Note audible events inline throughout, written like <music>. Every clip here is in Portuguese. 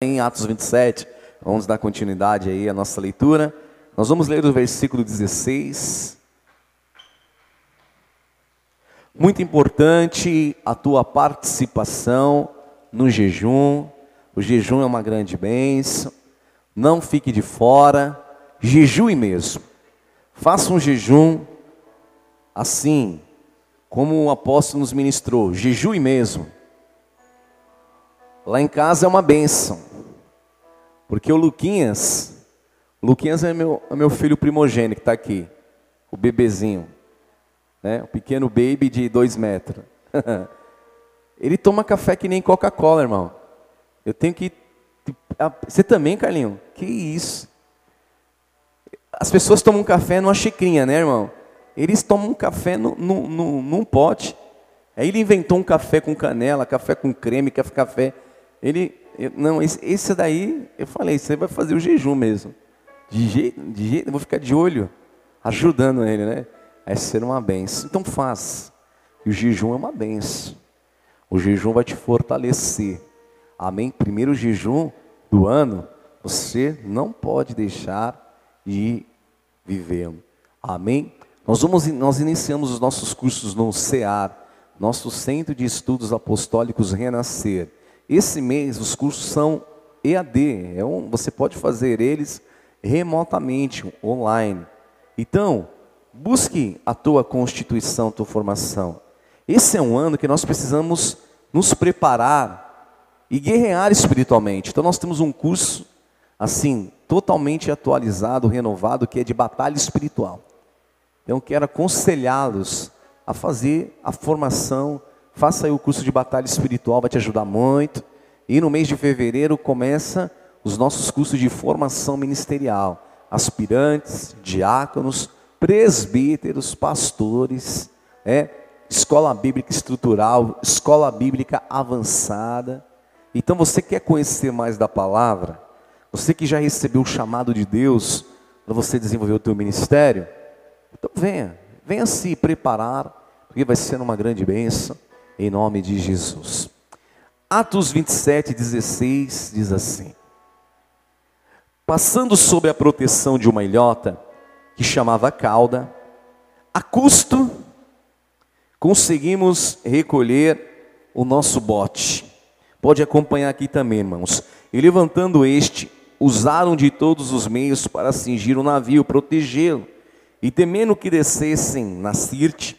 em Atos 27. Vamos dar continuidade aí à nossa leitura. Nós vamos ler o versículo 16. Muito importante a tua participação no jejum. O jejum é uma grande bênção. Não fique de fora. Jejue mesmo. Faça um jejum assim, como o apóstolo nos ministrou. Jejue mesmo. Lá em casa é uma bênção. Porque o Luquinhas, Luquinhas é meu, é meu filho primogênito que está aqui, o bebezinho, né? o pequeno baby de dois metros. <laughs> Ele toma café que nem Coca-Cola, irmão. Eu tenho que. Você também, Carlinho? Que isso? As pessoas tomam café numa xicrinha, né, irmão? Eles tomam café no, no, no, num pote. Aí ele inventou um café com canela, café com creme, café. Ele não, esse, esse, daí, eu falei, você vai fazer o jejum mesmo. De jeito, de jeito, eu vou ficar de olho, ajudando ele, né? Vai ser uma benção. Então faz. E o jejum é uma benção. O jejum vai te fortalecer. Amém? Primeiro jejum do ano, você não pode deixar de viver. Amém? Nós, vamos, nós iniciamos os nossos cursos no CEAR, nosso Centro de Estudos Apostólicos Renascer. Esse mês os cursos são EAD, é um, você pode fazer eles remotamente, online. Então, busque a tua constituição, a tua formação. Esse é um ano que nós precisamos nos preparar e guerrear espiritualmente. Então nós temos um curso assim, totalmente atualizado, renovado, que é de batalha espiritual. Então quero aconselhá-los a fazer a formação Faça aí o curso de batalha espiritual, vai te ajudar muito. E no mês de fevereiro começa os nossos cursos de formação ministerial. Aspirantes, diáconos, presbíteros, pastores, é, escola bíblica estrutural, escola bíblica avançada. Então você quer conhecer mais da palavra? Você que já recebeu o chamado de Deus para você desenvolver o teu ministério? Então venha, venha se preparar, porque vai ser uma grande bênção em nome de Jesus. Atos 27, 16 diz assim: Passando sob a proteção de uma ilhota que chamava cauda, a custo conseguimos recolher o nosso bote. Pode acompanhar aqui também, irmãos. E levantando este, usaram de todos os meios para cingir o navio, protegê-lo. E temendo que descessem na Sirte,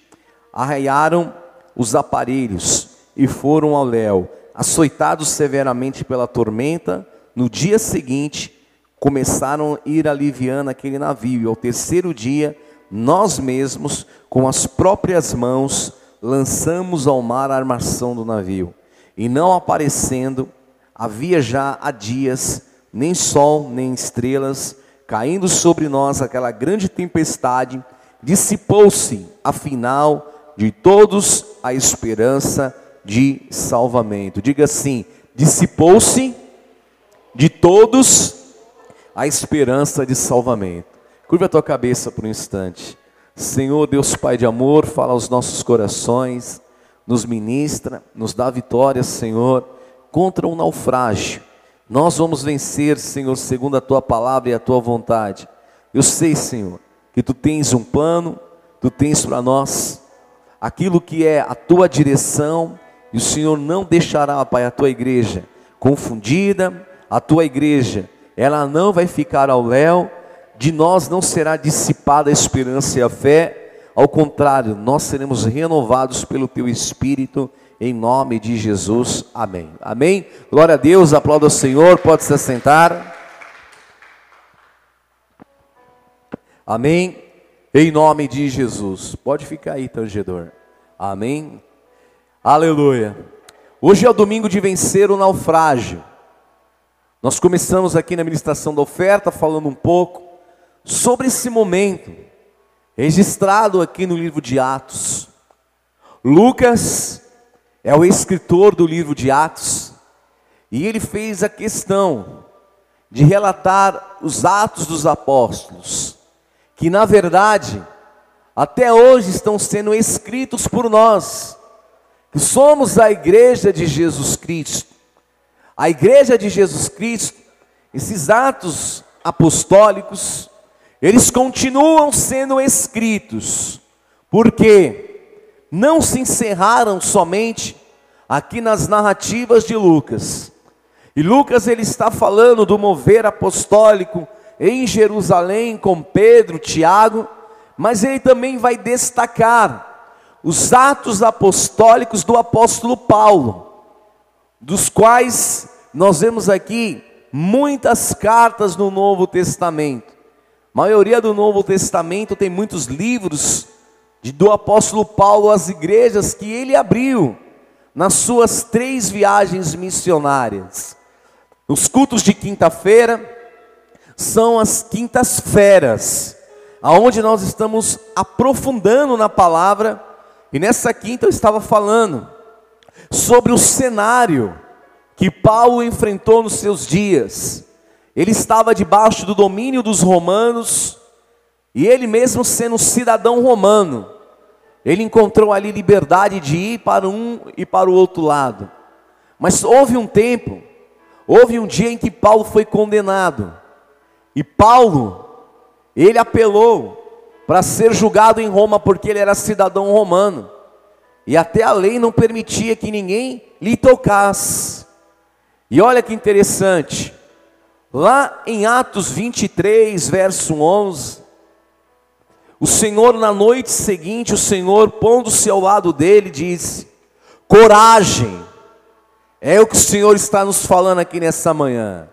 arraiaram os aparelhos e foram ao léu. Açoitados severamente pela tormenta, no dia seguinte começaram a ir aliviando aquele navio. E ao terceiro dia, nós mesmos, com as próprias mãos, lançamos ao mar a armação do navio. E não aparecendo, havia já há dias nem sol nem estrelas, caindo sobre nós aquela grande tempestade, dissipou-se, afinal, de todos a esperança de salvamento. Diga assim: dissipou-se de todos a esperança de salvamento. Curva a tua cabeça por um instante. Senhor Deus Pai de amor, fala aos nossos corações, nos ministra, nos dá vitória, Senhor, contra o um naufrágio. Nós vamos vencer, Senhor, segundo a tua palavra e a tua vontade. Eu sei, Senhor, que tu tens um plano, tu tens para nós aquilo que é a tua direção, e o Senhor não deixará, Pai, a tua igreja confundida, a tua igreja, ela não vai ficar ao léu, de nós não será dissipada a esperança e a fé, ao contrário, nós seremos renovados pelo teu Espírito, em nome de Jesus, amém. Amém? Glória a Deus, aplauda o Senhor, pode se assentar. Amém. Em nome de Jesus. Pode ficar aí, tangedor. Amém. Aleluia. Hoje é o domingo de vencer o naufrágio. Nós começamos aqui na ministração da oferta falando um pouco sobre esse momento registrado aqui no livro de Atos. Lucas é o escritor do livro de Atos e ele fez a questão de relatar os atos dos apóstolos que na verdade até hoje estão sendo escritos por nós, que somos a igreja de Jesus Cristo. A igreja de Jesus Cristo, esses atos apostólicos, eles continuam sendo escritos, porque não se encerraram somente aqui nas narrativas de Lucas. E Lucas ele está falando do mover apostólico em Jerusalém com Pedro, Tiago, mas ele também vai destacar os atos apostólicos do apóstolo Paulo, dos quais nós vemos aqui muitas cartas no Novo Testamento. A maioria do Novo Testamento tem muitos livros de, do apóstolo Paulo às igrejas que ele abriu nas suas três viagens missionárias. Os cultos de quinta-feira são as quintas-feras, aonde nós estamos aprofundando na palavra. E nessa quinta eu estava falando sobre o cenário que Paulo enfrentou nos seus dias. Ele estava debaixo do domínio dos romanos, e ele mesmo sendo cidadão romano, ele encontrou ali liberdade de ir para um e para o outro lado. Mas houve um tempo, houve um dia em que Paulo foi condenado. E Paulo, ele apelou para ser julgado em Roma porque ele era cidadão romano. E até a lei não permitia que ninguém lhe tocasse. E olha que interessante, lá em Atos 23, verso 11, o Senhor, na noite seguinte, o Senhor, pondo-se ao lado dele, disse: Coragem, é o que o Senhor está nos falando aqui nessa manhã.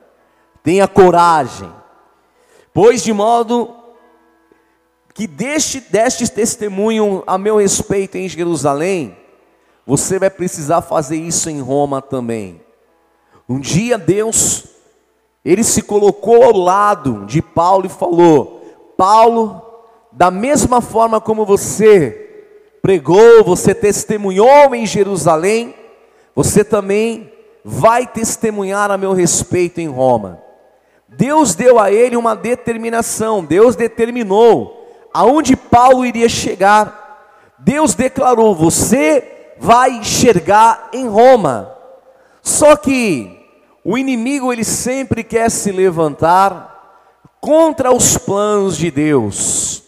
Tenha coragem, pois de modo que deste, deste testemunho a meu respeito em Jerusalém, você vai precisar fazer isso em Roma também. Um dia Deus, ele se colocou ao lado de Paulo e falou: Paulo, da mesma forma como você pregou, você testemunhou em Jerusalém, você também vai testemunhar a meu respeito em Roma. Deus deu a ele uma determinação, Deus determinou aonde Paulo iria chegar. Deus declarou: você vai enxergar em Roma. Só que o inimigo ele sempre quer se levantar contra os planos de Deus.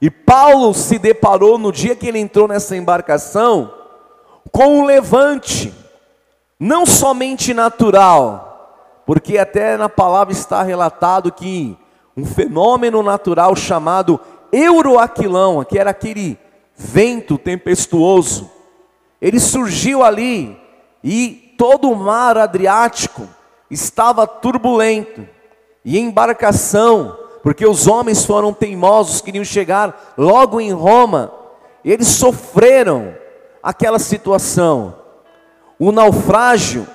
E Paulo se deparou no dia que ele entrou nessa embarcação com um levante, não somente natural, porque até na palavra está relatado que um fenômeno natural chamado Euroaquilão, que era aquele vento tempestuoso, ele surgiu ali e todo o mar Adriático estava turbulento, e embarcação, porque os homens foram teimosos, queriam chegar logo em Roma, eles sofreram aquela situação. O naufrágio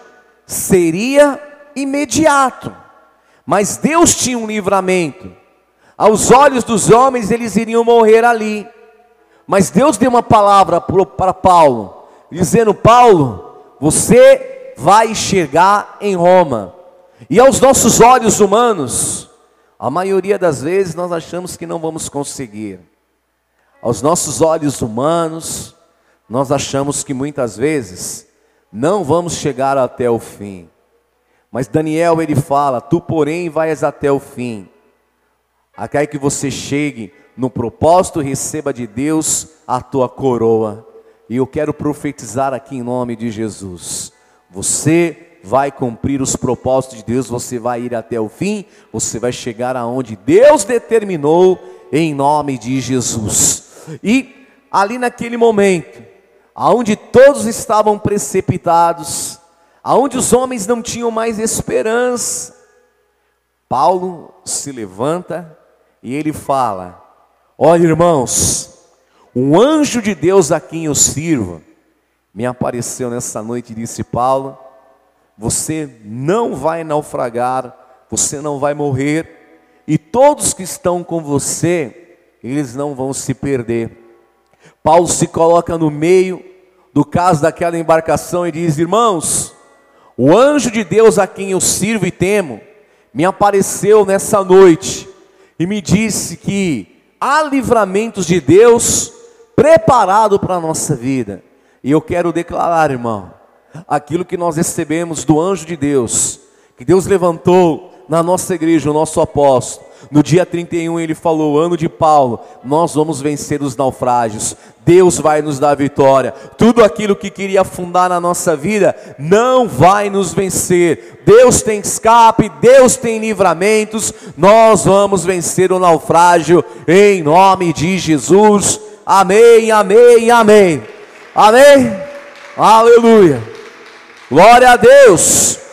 seria imediato, mas Deus tinha um livramento. Aos olhos dos homens, eles iriam morrer ali. Mas Deus deu uma palavra para Paulo, dizendo: Paulo, você vai enxergar em Roma. E aos nossos olhos humanos, a maioria das vezes nós achamos que não vamos conseguir. Aos nossos olhos humanos, nós achamos que muitas vezes não vamos chegar até o fim. Mas Daniel ele fala: Tu, porém, vais até o fim. Até que você chegue no propósito, receba de Deus a tua coroa. E eu quero profetizar aqui em nome de Jesus. Você vai cumprir os propósitos de Deus, você vai ir até o fim, você vai chegar aonde Deus determinou em nome de Jesus. E ali naquele momento, aonde todos estavam precipitados, aonde os homens não tinham mais esperança, Paulo se levanta e ele fala: Olha, irmãos, um anjo de Deus a quem eu sirvo me apareceu nessa noite e disse: Paulo, você não vai naufragar, você não vai morrer, e todos que estão com você, eles não vão se perder. Paulo se coloca no meio do caso daquela embarcação e diz: Irmãos, o anjo de Deus a quem eu sirvo e temo me apareceu nessa noite e me disse que há livramentos de Deus preparado para a nossa vida. E eu quero declarar, irmão, aquilo que nós recebemos do anjo de Deus, que Deus levantou na nossa igreja, o nosso apóstolo. No dia 31 ele falou, ano de Paulo, nós vamos vencer os naufrágios. Deus vai nos dar vitória. Tudo aquilo que queria afundar na nossa vida não vai nos vencer. Deus tem escape, Deus tem livramentos. Nós vamos vencer o naufrágio em nome de Jesus. Amém, amém, amém. Amém. Aleluia. Glória a Deus.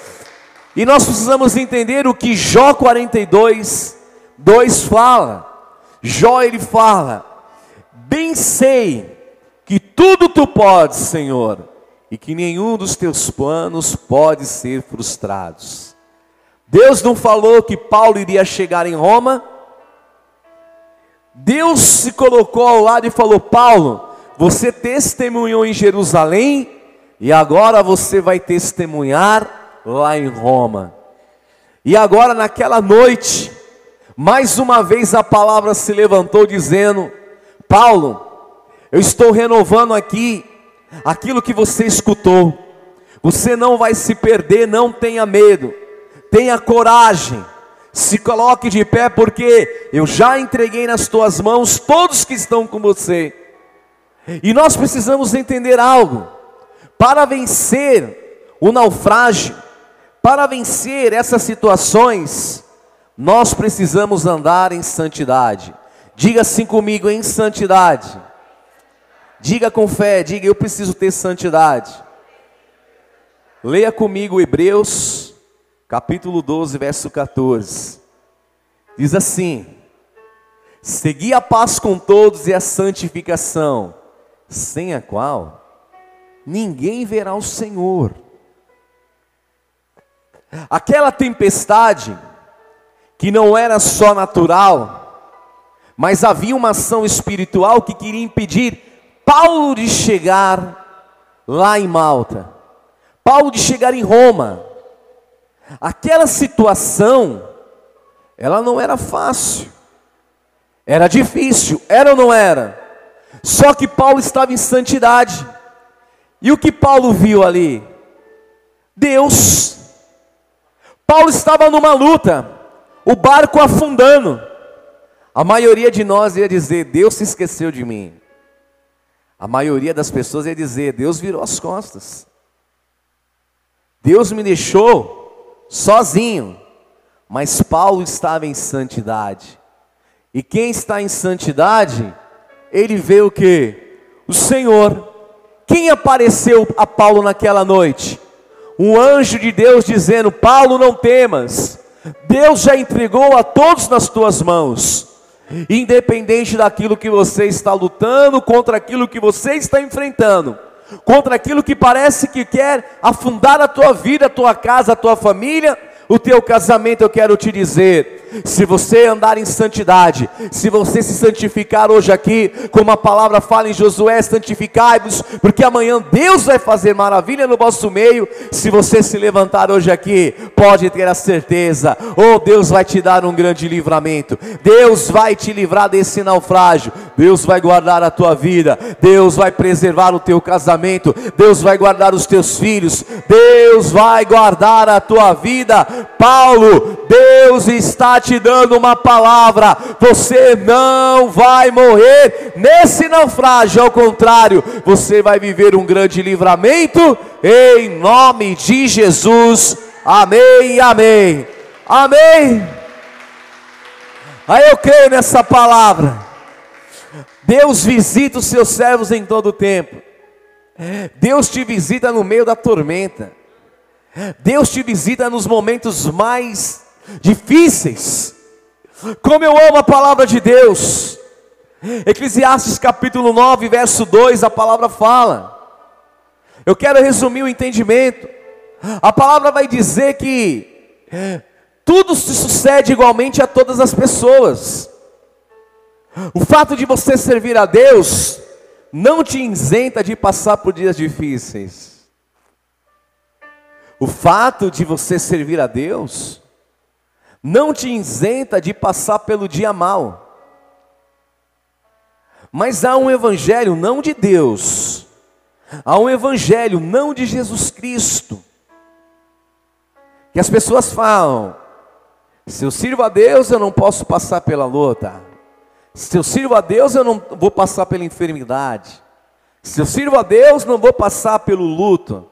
E nós precisamos entender o que Jó 42, 2 fala. Jó ele fala: Bem sei que tudo tu podes, Senhor, e que nenhum dos teus planos pode ser frustrados. Deus não falou que Paulo iria chegar em Roma. Deus se colocou ao lado e falou: Paulo, você testemunhou em Jerusalém e agora você vai testemunhar lá em Roma. E agora, naquela noite, mais uma vez a palavra se levantou dizendo: Paulo, eu estou renovando aqui aquilo que você escutou. Você não vai se perder, não tenha medo, tenha coragem, se coloque de pé, porque eu já entreguei nas tuas mãos todos que estão com você. E nós precisamos entender algo: para vencer o naufrágio, para vencer essas situações, nós precisamos andar em santidade. Diga assim comigo, em santidade. Diga com fé, diga eu preciso ter santidade. Leia comigo Hebreus, capítulo 12, verso 14. Diz assim: Segui a paz com todos e a santificação, sem a qual ninguém verá o Senhor. Aquela tempestade, que não era só natural, mas havia uma ação espiritual que queria impedir Paulo de chegar lá em Malta, Paulo de chegar em Roma. Aquela situação, ela não era fácil, era difícil, era ou não era? Só que Paulo estava em santidade, e o que Paulo viu ali? Deus Paulo estava numa luta, o barco afundando. A maioria de nós ia dizer: Deus se esqueceu de mim. A maioria das pessoas ia dizer: Deus virou as costas. Deus me deixou sozinho. Mas Paulo estava em santidade. E quem está em santidade, ele vê o que? O Senhor. Quem apareceu a Paulo naquela noite? Um anjo de Deus dizendo: Paulo, não temas, Deus já entregou a todos nas tuas mãos, independente daquilo que você está lutando, contra aquilo que você está enfrentando, contra aquilo que parece que quer afundar a tua vida, a tua casa, a tua família, o teu casamento, eu quero te dizer, se você andar em santidade, se você se santificar hoje aqui, como a palavra fala em Josué, santificai-vos, porque amanhã Deus vai fazer maravilha no vosso meio. Se você se levantar hoje aqui, pode ter a certeza, oh Deus vai te dar um grande livramento, Deus vai te livrar desse naufrágio, Deus vai guardar a tua vida, Deus vai preservar o teu casamento, Deus vai guardar os teus filhos, Deus vai guardar a tua vida. Paulo, Deus está te dando uma palavra: você não vai morrer nesse naufrágio, ao contrário, você vai viver um grande livramento, em nome de Jesus. Amém, amém, amém. Aí eu creio nessa palavra. Deus visita os seus servos em todo o tempo. Deus te visita no meio da tormenta. Deus te visita nos momentos mais difíceis. Como eu amo a palavra de Deus. Eclesiastes capítulo 9, verso 2, a palavra fala. Eu quero resumir o entendimento. A palavra vai dizer que tudo se sucede igualmente a todas as pessoas. O fato de você servir a Deus não te isenta de passar por dias difíceis. O fato de você servir a Deus não te isenta de passar pelo dia mal. Mas há um evangelho não de Deus, Há um evangelho não de Jesus Cristo. Que as pessoas falam: se eu sirvo a Deus, eu não posso passar pela luta. Se eu sirvo a Deus, eu não vou passar pela enfermidade. Se eu sirvo a Deus, não vou passar pelo luto.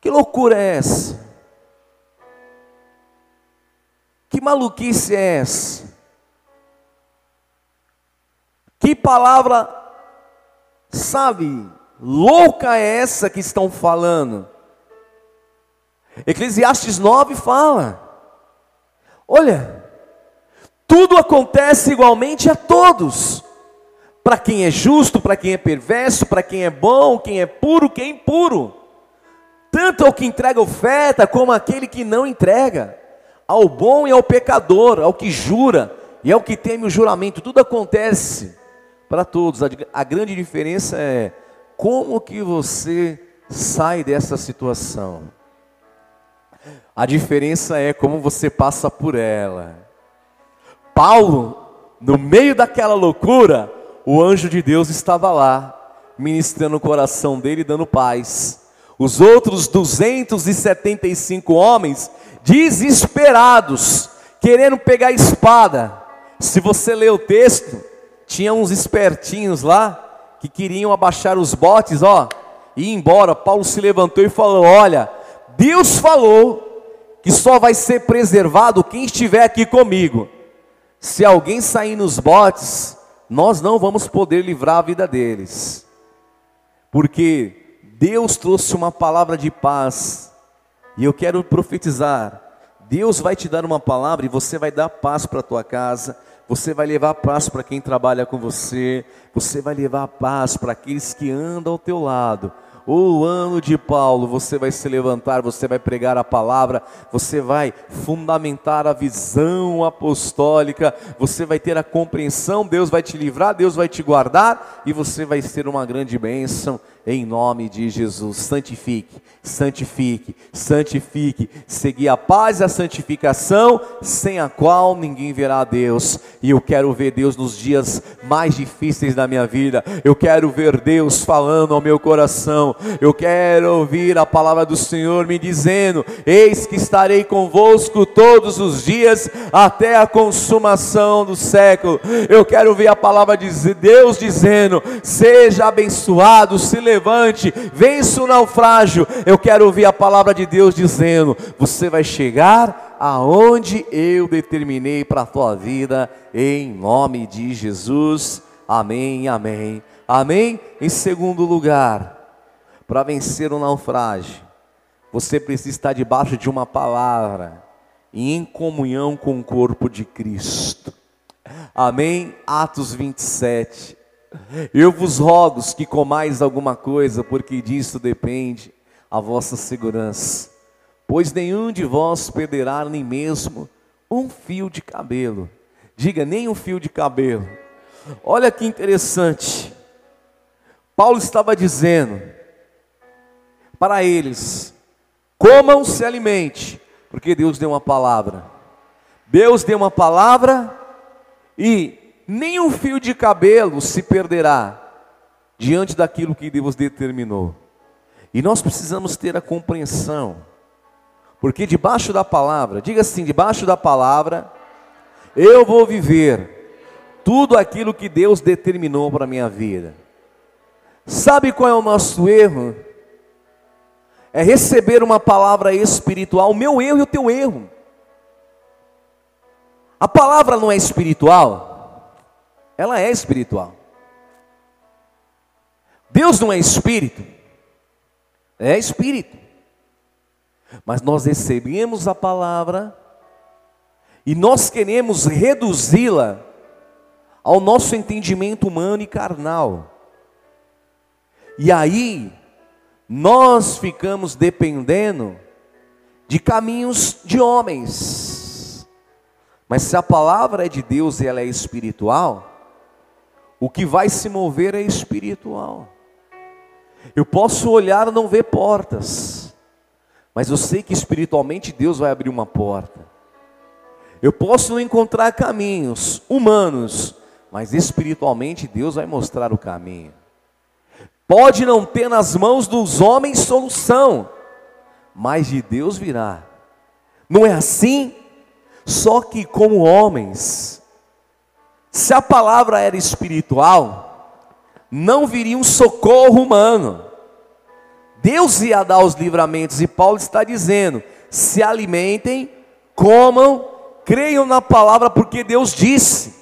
Que loucura é essa? Que maluquice é essa? Que palavra, sabe, louca é essa que estão falando? Eclesiastes 9 fala: olha, tudo acontece igualmente a todos, para quem é justo, para quem é perverso, para quem é bom, quem é puro, quem é impuro, tanto ao que entrega oferta, como aquele que não entrega, ao bom e ao pecador, ao que jura e ao que teme o juramento, tudo acontece para todos. A, grande diferença é como que você sai dessa situação. A diferença é como você passa por ela. Paulo, no meio daquela loucura, o anjo de Deus estava lá, ministrando o coração dele, dando paz. Os outros 275 homens, desesperados, querendo pegar a espada. Se você ler o texto, tinha uns espertinhos lá que queriam abaixar os botes, ó, e ir embora. Paulo se levantou e falou: Olha, Deus falou que só vai ser preservado quem estiver aqui comigo. Se alguém sair nos botes, nós não vamos poder livrar a vida deles, porque Deus trouxe uma palavra de paz, e eu quero profetizar: Deus vai te dar uma palavra e você vai dar paz para a tua casa, você vai levar paz para quem trabalha com você, você vai levar paz para aqueles que andam ao teu lado. O ano de Paulo, você vai se levantar, você vai pregar a palavra, você vai fundamentar a visão apostólica, você vai ter a compreensão, Deus vai te livrar, Deus vai te guardar e você vai ser uma grande bênção em nome de Jesus. Santifique, santifique, santifique. Seguir a paz e a santificação, sem a qual ninguém verá a Deus. E eu quero ver Deus nos dias mais difíceis da minha vida. Eu quero ver Deus falando ao meu coração. Eu quero ouvir a palavra do Senhor me dizendo: Eis que estarei convosco todos os dias até a consumação do século. Eu quero ouvir a palavra de Deus dizendo: Seja abençoado, se levante, vença o naufrágio. Eu quero ouvir a palavra de Deus dizendo: Você vai chegar aonde eu determinei para a tua vida, em nome de Jesus. Amém, amém, amém. Em segundo lugar, para vencer o naufrágio, você precisa estar debaixo de uma palavra e em comunhão com o corpo de Cristo. Amém? Atos 27. Eu vos rogo que comais alguma coisa, porque disso depende a vossa segurança. Pois nenhum de vós perderá nem mesmo um fio de cabelo. Diga, nem um fio de cabelo. Olha que interessante. Paulo estava dizendo para eles: comam, se alimente, porque Deus deu uma palavra. Deus deu uma palavra e nem um fio de cabelo se perderá diante daquilo que Deus determinou. E nós precisamos ter a compreensão, porque debaixo da palavra, diga assim: debaixo da palavra, eu vou viver tudo aquilo que Deus determinou para a minha vida. Sabe qual é o nosso erro? É receber uma palavra espiritual, o meu erro e o teu erro. A palavra não é espiritual, ela é espiritual. Deus não é espírito, é espírito. Mas nós recebemos a palavra e nós queremos reduzi-la ao nosso entendimento humano e carnal. E aí, nós ficamos dependendo de caminhos de homens. Mas se a palavra é de Deus e ela é espiritual, o que vai se mover é espiritual. Eu posso olhar e não ver portas, mas eu sei que espiritualmente Deus vai abrir uma porta. Eu posso não encontrar caminhos humanos, mas espiritualmente Deus vai mostrar o caminho. Pode não ter nas mãos dos homens solução, mas de Deus virá. Não é assim? Só que como homens, se a palavra era espiritual, não viria um socorro humano. Deus ia dar os livramentos, e Paulo está dizendo: se alimentem, comam, creiam na palavra, porque Deus disse.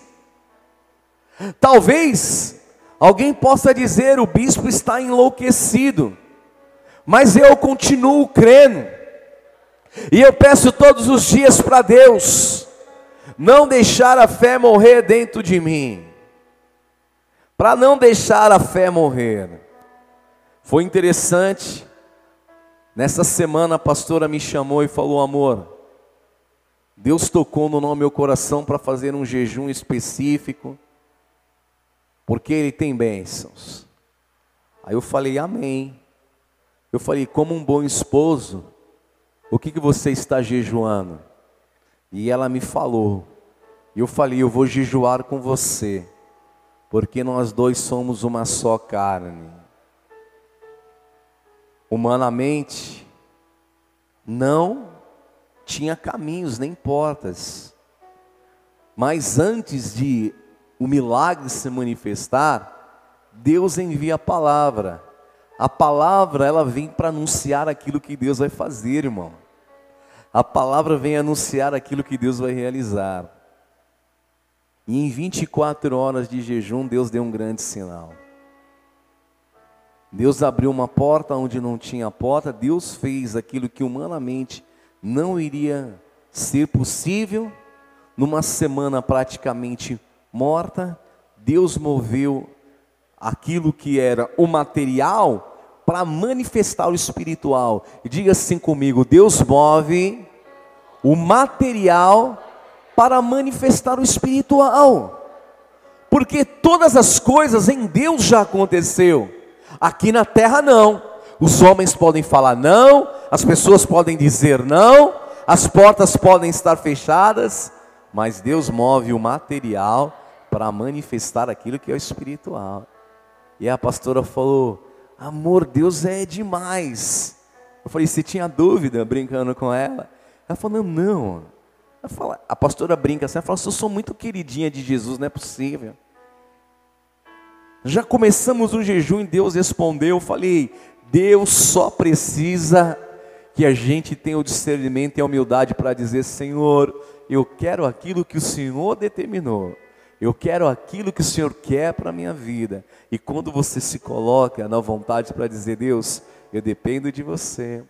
Talvez alguém possa dizer: o bispo está enlouquecido, mas eu continuo crendo, e eu peço todos os dias para Deus, não deixar a fé morrer dentro de mim, para não deixar a fé morrer. Foi interessante, nessa semana a pastora me chamou e falou: amor, Deus tocou no meu coração para fazer um jejum específico porque Ele tem bênçãos. Aí eu falei, Amém. Eu falei, como um bom esposo, o que, que você está jejuando? E ela me falou, e eu falei, eu vou jejuar com você, porque nós dois somos uma só carne. Humanamente, não tinha caminhos nem portas, mas antes de o milagre se manifestar, Deus envia a palavra. A palavra, ela vem para anunciar aquilo que Deus vai fazer, irmão. A palavra vem anunciar aquilo que Deus vai realizar. E em 24 horas de jejum, Deus deu um grande sinal. Deus abriu uma porta onde não tinha porta, Deus fez aquilo que humanamente não iria ser possível, numa semana praticamente morta, Deus moveu aquilo que era o material para manifestar o espiritual. Diga assim comigo: Deus move o material para manifestar o espiritual. Porque todas as coisas em Deus já aconteceu. Aqui na terra não. Os homens podem falar não, as pessoas podem dizer não, as portas podem estar fechadas, mas Deus move o material para manifestar aquilo que é o espiritual. E a pastora falou: Amor, Deus é demais. Eu falei: Você tinha dúvida brincando com ela? Ela falou: Não. Falo, a pastora brinca assim: Ela fala, Eu sou muito queridinha de Jesus, não é possível. Já começamos o jejum e Deus respondeu. Eu falei: Deus só precisa que a gente tenha o discernimento e a humildade para dizer: Senhor, eu quero aquilo que o Senhor determinou. Eu quero aquilo que o Senhor quer para a minha vida. E quando você se coloca na vontade para dizer, Deus, eu dependo de você,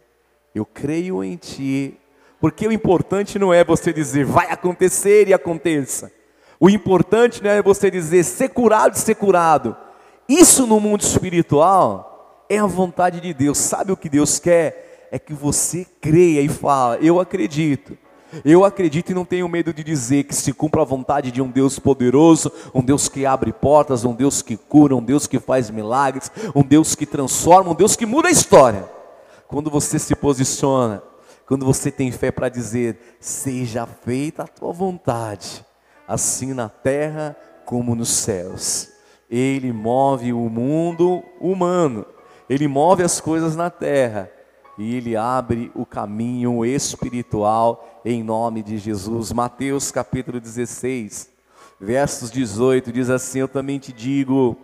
eu creio em Ti, porque o importante não é você dizer, vai acontecer e aconteça. O importante não é você dizer, ser curado e ser curado. Isso no mundo espiritual é a vontade de Deus. Sabe o que Deus quer? É que você creia e fala, eu acredito. Eu acredito e não tenho medo de dizer que se cumpra a vontade de um Deus poderoso, um Deus que abre portas, um Deus que cura, um Deus que faz milagres, um Deus que transforma, um Deus que muda a história. Quando você se posiciona, quando você tem fé para dizer: Seja feita a tua vontade, assim na terra como nos céus. Ele move o mundo humano, ele move as coisas na terra e ele abre o caminho espiritual em nome de Jesus. Mateus capítulo 16, versos 18 diz assim: Eu também te digo,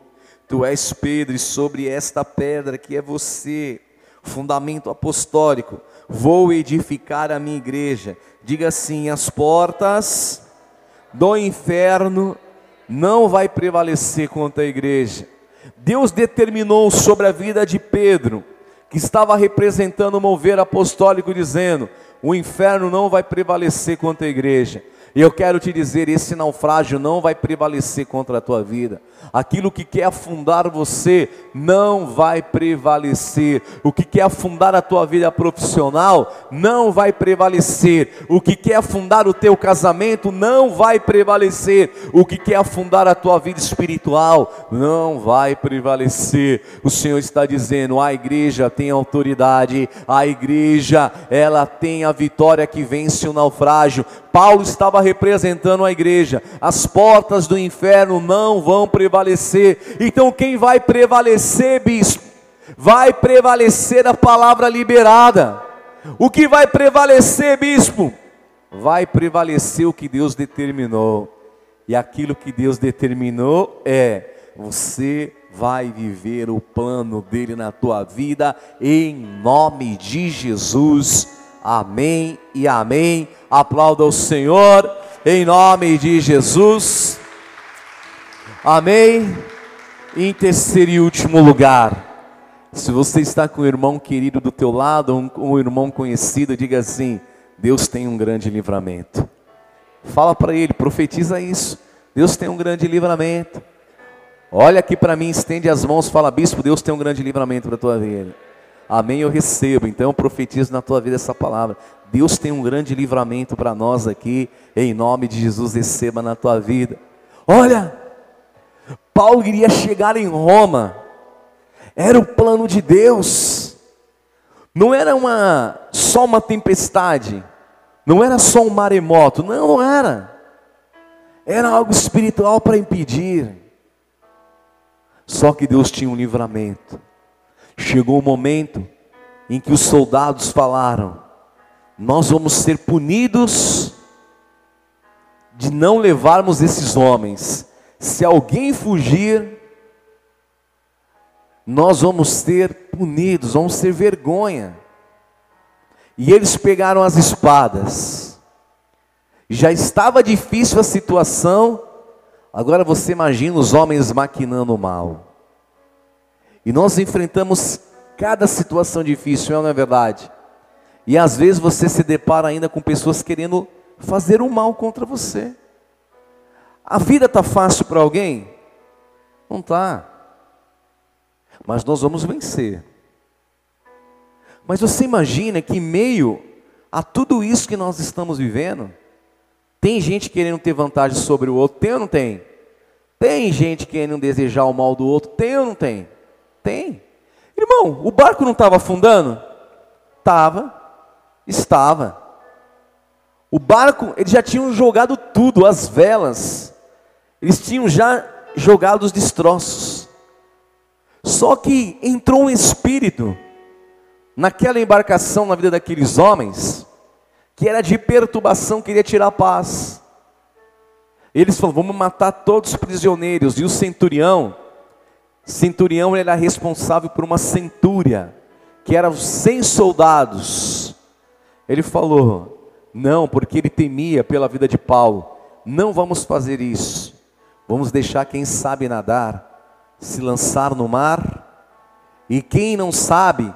tu és Pedro, e sobre esta pedra que é você, fundamento apostólico, vou edificar a minha igreja. Diga assim: as portas do inferno não vai prevalecer contra a igreja. Deus determinou sobre a vida de Pedro que estava representando o mover apostólico, dizendo: o inferno não vai prevalecer contra a igreja. E eu quero te dizer: esse naufrágio não vai prevalecer contra a tua vida. Aquilo que quer afundar você não vai prevalecer. O que quer afundar a tua vida profissional não vai prevalecer. O que quer afundar o teu casamento não vai prevalecer. O que quer afundar a tua vida espiritual não vai prevalecer. O Senhor está dizendo: a igreja tem autoridade, a igreja ela tem a vitória que vence o naufrágio. Paulo estava representando a igreja. As portas do inferno não vão prevalecer. Então quem vai prevalecer, bispo? Vai prevalecer a palavra liberada. O que vai prevalecer, bispo? Vai prevalecer o que Deus determinou. E aquilo que Deus determinou é: você vai viver o plano dele na tua vida, em nome de Jesus. Amém e amém. Aplauda o Senhor, em nome de Jesus. Amém. Em terceiro e último lugar, se você está com um irmão querido do teu lado, um, um irmão conhecido, diga assim: Deus tem um grande livramento. Fala para ele, profetiza isso. Deus tem um grande livramento. Olha aqui para mim, estende as mãos, fala, bispo, Deus tem um grande livramento para a tua vida. Amém, eu recebo. Então eu profetizo na tua vida essa palavra. Deus tem um grande livramento para nós aqui. Em nome de Jesus, receba na tua vida. Olha, Paulo iria chegar em Roma. Era o plano de Deus. Não era uma só uma tempestade. Não era só um maremoto. Não, não era. Era algo espiritual para impedir. Só que Deus tinha um livramento. Chegou o momento em que os soldados falaram: Nós vamos ser punidos de não levarmos esses homens. Se alguém fugir, nós vamos ser punidos, vamos ser vergonha. E eles pegaram as espadas. Já estava difícil a situação, Agora você imagina os homens maquinando o mal. E nós enfrentamos cada situação difícil, não é verdade? E às vezes você se depara ainda com pessoas querendo fazer o mal contra você. A vida está fácil para alguém? Não está. Mas nós vamos vencer. Mas você imagina que, em meio a tudo isso que nós estamos vivendo, tem gente querendo ter vantagem sobre o outro, tem ou não tem? Tem gente querendo desejar o mal do outro, tem ou não tem? Tem. Irmão, o barco não estava afundando? Estava, estava. O barco, eles já tinham jogado tudo, as velas, eles tinham já jogado os destroços. Só que entrou um espírito naquela embarcação na vida daqueles homens, que era de perturbação, queria tirar a paz. Eles falaram: vamos matar todos os prisioneiros. E o centurião, centurião era responsável por uma centúria, que eram 100 soldados. Ele falou: não, porque ele temia pela vida de Paulo. Não vamos fazer isso. Vamos deixar quem sabe nadar se lançar no mar. E quem não sabe,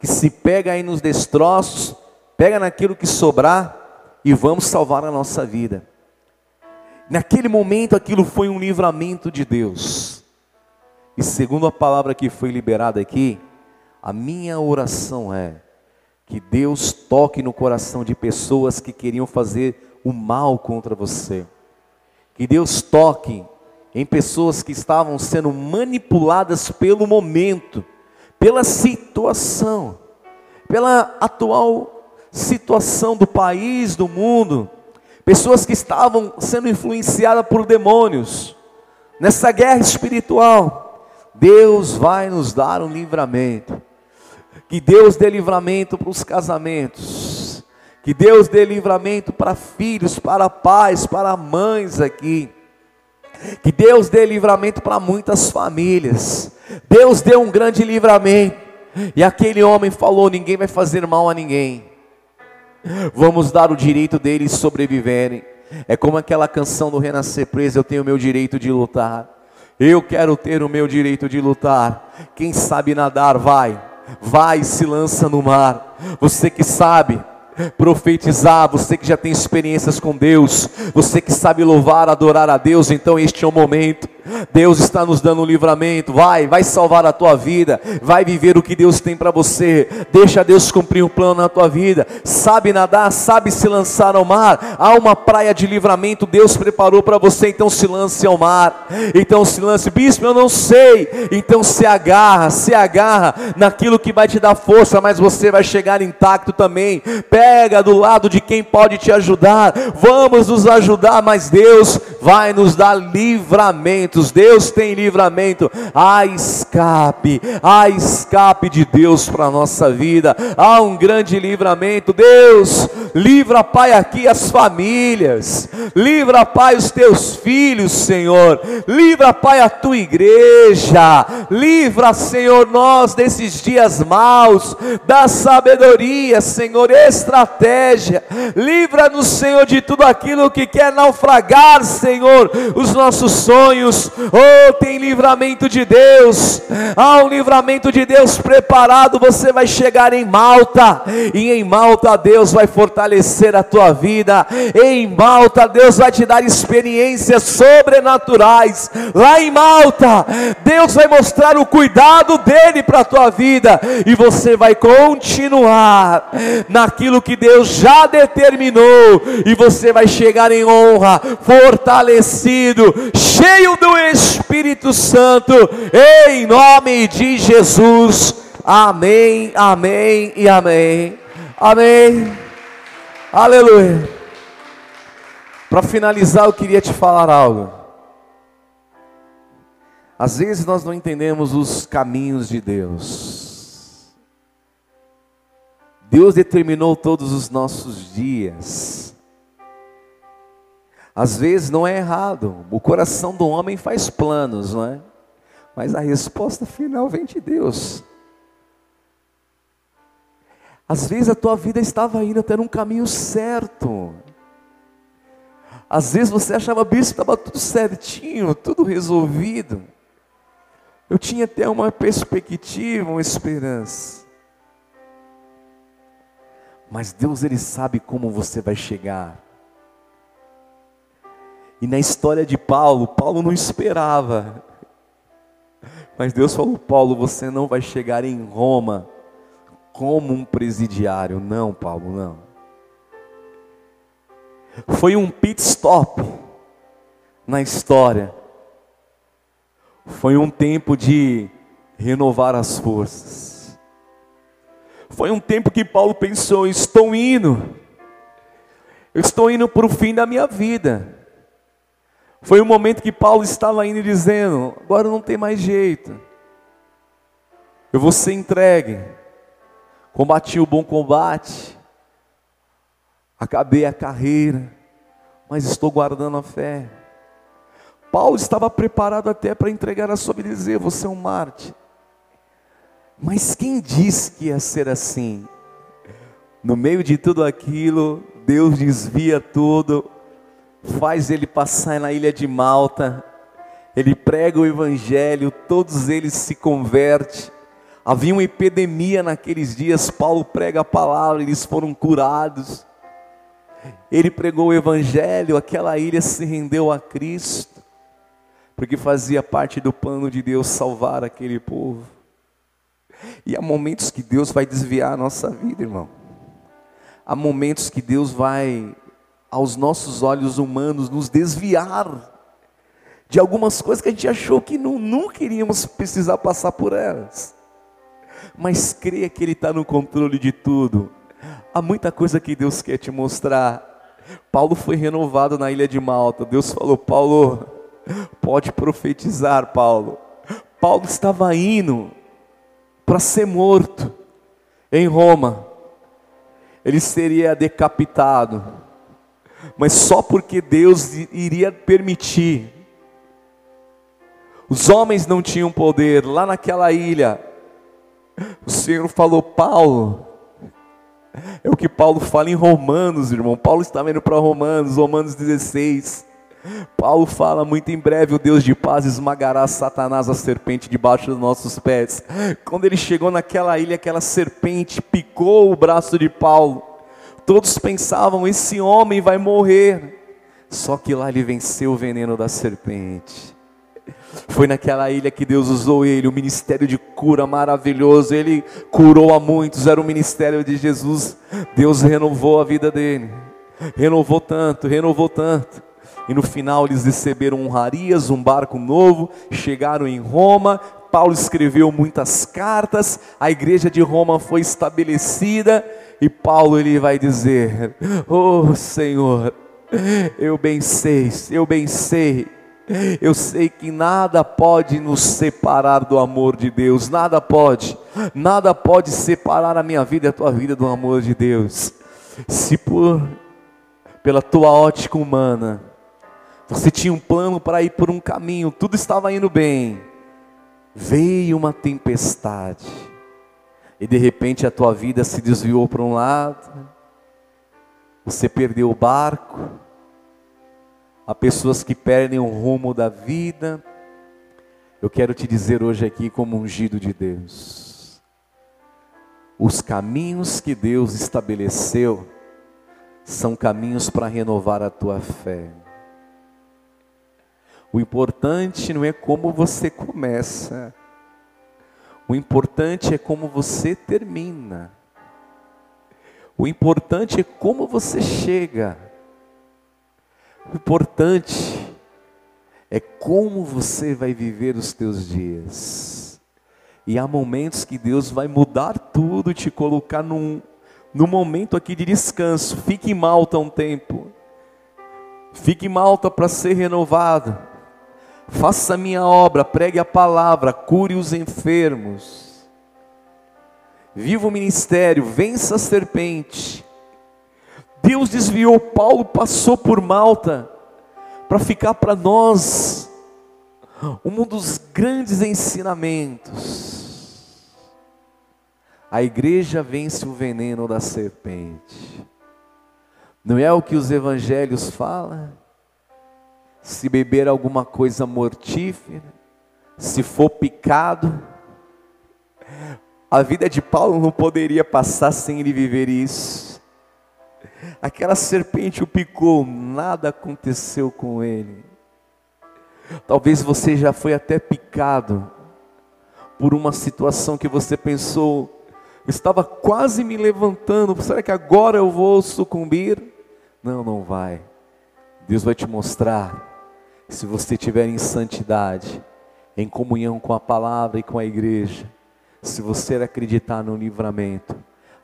que se pega aí nos destroços, pega naquilo que sobrar e vamos salvar a nossa vida. Naquele momento aquilo foi um livramento de Deus. E segundo a palavra que foi liberada aqui, a minha oração é que Deus toque no coração de pessoas que queriam fazer o mal contra você. Que Deus toque em pessoas que estavam sendo manipuladas pelo momento, pela situação, pela atual situação do país, do mundo, pessoas que estavam sendo influenciadas por demônios, nessa guerra espiritual, Deus vai nos dar um livramento. Que Deus dê livramento para os casamentos, que Deus dê livramento para filhos, para pais, para mães aqui. Que Deus dê livramento para muitas famílias. Deus deu um grande livramento. E aquele homem falou: ninguém vai fazer mal a ninguém. Vamos dar o direito deles sobreviverem. É como aquela canção do Renascer Preso: Eu tenho o meu direito de lutar. Eu quero ter o meu direito de lutar. Quem sabe nadar, vai. Vai e se lança no mar. Você que sabe profetizar, você que já tem experiências com Deus, você que sabe louvar, adorar a Deus, então este é o momento. Deus está nos dando um livramento. Vai, vai salvar a tua vida. Vai viver o que Deus tem para você. Deixa Deus cumprir um plano na tua vida. Sabe nadar, sabe se lançar ao mar. Há uma praia de livramento Deus preparou para você, então se lance ao mar. Então se lance, bispo, eu não sei. Então se agarra, se agarra naquilo que vai te dar força, mas você vai chegar intacto também. Pega do lado de quem pode te ajudar. Vamos nos ajudar, mas Deus vai nos dar livramentos. Deus tem livramento. Há escape, há escape de Deus para a nossa vida. Há um grande livramento. Deus, livra, Pai, aqui as famílias. Livra, Pai, os teus filhos, Senhor. Livra, Pai, a tua igreja. Livra, Senhor, nós desses dias maus. Da sabedoria, Senhor, estratégia. Livra-nos, Senhor, de tudo aquilo que quer naufragar, Senhor, os nossos sonhos. Oh, tem livramento de Deus. Há um livramento de Deus preparado. Você vai chegar em Malta. E em Malta, Deus vai fortalecer a tua vida. Em Malta, Deus vai te dar experiências sobrenaturais. Lá em Malta, Deus vai mostrar o cuidado dele para a tua vida. E você vai continuar naquilo que Deus já determinou. E você vai chegar em honra, fortalecido, cheio do Espírito Santo, em nome de Jesus. Amém, amém e amém. Amém. Aleluia. Para finalizar, eu queria te falar algo. Às vezes nós não entendemos os caminhos de Deus. Deus determinou todos os nossos dias. Às vezes não é errado, o coração do homem faz planos, não é? Mas a resposta final vem de Deus. Às vezes a tua vida estava indo até num caminho certo. Às vezes você achava, bispo, estava tudo certinho, tudo resolvido. Eu tinha até uma perspectiva, uma esperança. Mas Deus, Ele sabe como você vai chegar. E na história de Paulo, Paulo não esperava. Mas Deus falou: Paulo, você não vai chegar em Roma como um presidiário. Não, Paulo, não. Foi um pit stop na história. Foi um tempo de renovar as forças. Foi um tempo que Paulo pensou: estou indo, eu estou indo para o fim da minha vida. Foi o momento que Paulo estava indo dizendo: agora não tem mais jeito, eu vou ser entregue. Combati o bom combate, acabei a carreira, mas estou guardando a fé. Paulo estava preparado até para entregar a sua vida e dizer: Você é um Marte. Mas quem disse que ia ser assim? No meio de tudo aquilo, Deus desvia tudo, faz ele passar na ilha de Malta, ele prega o evangelho, todos eles se convertem. Havia uma epidemia naqueles dias, Paulo prega a palavra, eles foram curados. Ele pregou o evangelho, aquela ilha se rendeu a Cristo, porque fazia parte do plano de Deus salvar aquele povo. E há momentos que Deus vai desviar a nossa vida, irmão. Há momentos que Deus vai aos nossos olhos humanos, nos desviar de algumas coisas que a gente achou que não, nunca iríamos precisar passar por elas. Mas creia que Ele está no controle de tudo. Há muita coisa que Deus quer te mostrar. Paulo foi renovado na ilha de Malta. Deus falou: Paulo, pode profetizar, Paulo. Paulo estava indo para ser morto em Roma. Ele seria decapitado mas só porque Deus iria permitir. Os homens não tinham poder, lá naquela ilha, o Senhor falou, Paulo, é o que Paulo fala em Romanos, irmão. Paulo estava indo para Romanos, Romanos 16. Paulo fala muito em breve: o Deus de paz esmagará Satanás, a serpente, debaixo dos nossos pés. Quando ele chegou naquela ilha, aquela serpente picou o braço de Paulo. Todos pensavam: esse homem vai morrer. Só que lá ele venceu o veneno da serpente. Foi naquela ilha que Deus usou ele, o ministério de cura maravilhoso. Ele curou a muitos, era o ministério de Jesus. Deus renovou a vida dele, renovou tanto, renovou tanto. E no final eles receberam honrarias, um barco novo, chegaram em Roma. Paulo escreveu muitas cartas, a igreja de Roma foi estabelecida. E Paulo ele vai dizer: Oh Senhor, eu bem sei, eu bem sei eu sei que nada pode nos separar do amor de Deus, nada pode, nada pode separar a minha vida e a tua vida do amor de Deus. Se por pela tua ótica humana, você tinha um plano para ir por um caminho, tudo estava indo bem. Veio uma tempestade, e de repente a tua vida se desviou para um lado, você perdeu o barco, Há pessoas que perdem o rumo da vida. Eu quero te dizer hoje aqui, como ungido de Deus, os caminhos que Deus estabeleceu são caminhos para renovar a tua fé. O importante não é como você começa, o importante é como você termina. O importante é como você chega. O importante é como você vai viver os teus dias. E há momentos que Deus vai mudar tudo, te colocar num, num momento aqui de descanso. Fique em Malta um tempo. Fique em Malta para ser renovado. Faça a minha obra, pregue a palavra, cure os enfermos. Viva o ministério, vença a serpente. Deus desviou Paulo, passou por Malta, para ficar para nós um dos grandes ensinamentos. A igreja vence o veneno da serpente. Não é o que os evangelhos falam? Se beber alguma coisa mortífera, se for picado, a vida de Paulo não poderia passar sem ele viver isso. Aquela serpente o picou, nada aconteceu com ele. Talvez você já foi até picado por uma situação que você pensou, estava quase me levantando, será que agora eu vou sucumbir? Não, não vai. Deus vai te mostrar, se você estiver em santidade, em comunhão com a palavra e com a igreja, se você acreditar no livramento,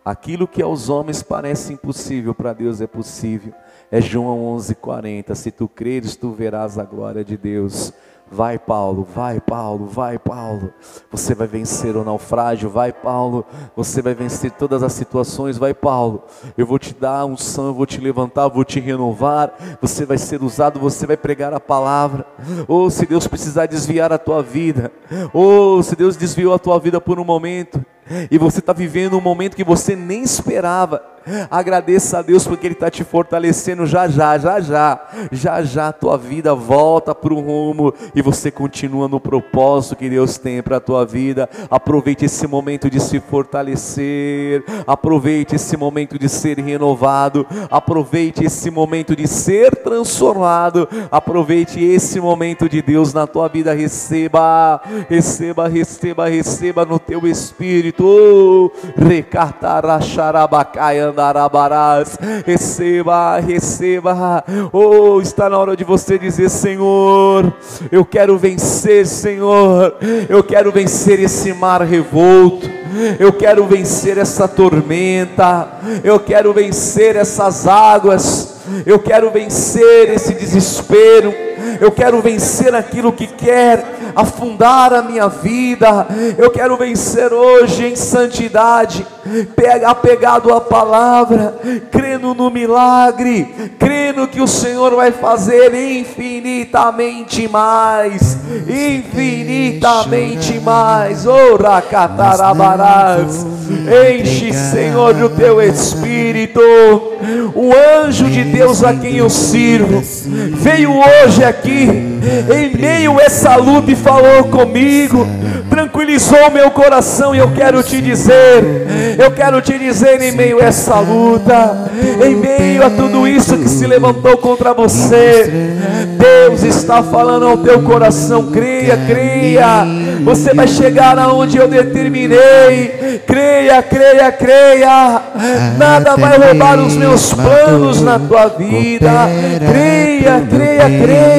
Aquilo que aos homens parece impossível, para Deus é possível. É João 11:40. Se tu creres, tu verás a glória de Deus. Vai, Paulo, vai, Paulo, vai, Paulo. Você vai vencer o naufrágio, vai, Paulo. Você vai vencer todas as situações, vai, Paulo. Eu vou te dar um eu vou te levantar, vou te renovar. Você vai ser usado, você vai pregar a palavra. Ou oh, se Deus precisar desviar a tua vida, ou oh, se Deus desviou a tua vida por um momento, e você está vivendo um momento que você nem esperava, agradeça a Deus porque Ele está te fortalecendo já já, já já, já já tua vida volta para o rumo e você continua no propósito que Deus tem para a tua vida. Aproveite esse momento de se fortalecer, aproveite esse momento de ser renovado, aproveite esse momento de ser transformado, aproveite esse momento de Deus na tua vida. Receba, receba, receba, receba no teu espírito. Espírito, recataracharabacai andarabarás, receba, receba, oh, está na hora de você dizer, Senhor, eu quero vencer, Senhor, eu quero vencer esse mar revolto, eu quero vencer essa tormenta, eu quero vencer essas águas, eu quero vencer esse desespero, eu quero vencer aquilo que quer afundar a minha vida. Eu quero vencer hoje em santidade, apegado à palavra, crendo no milagre, crendo que o Senhor vai fazer infinitamente mais, infinitamente mais. Ora catarabarás, enche, Senhor, do teu espírito, O anjo de Deus a quem eu sirvo veio hoje aqui, em meio a essa luta, falou comigo, tranquilizou meu coração. E eu quero te dizer, eu quero te dizer, em meio a essa luta, em meio a tudo isso que se levantou contra você, Deus está falando ao teu coração. Creia, creia. Você vai chegar aonde eu determinei. Creia, creia, creia. Nada vai roubar os meus planos na tua vida. Creia, creia, creia.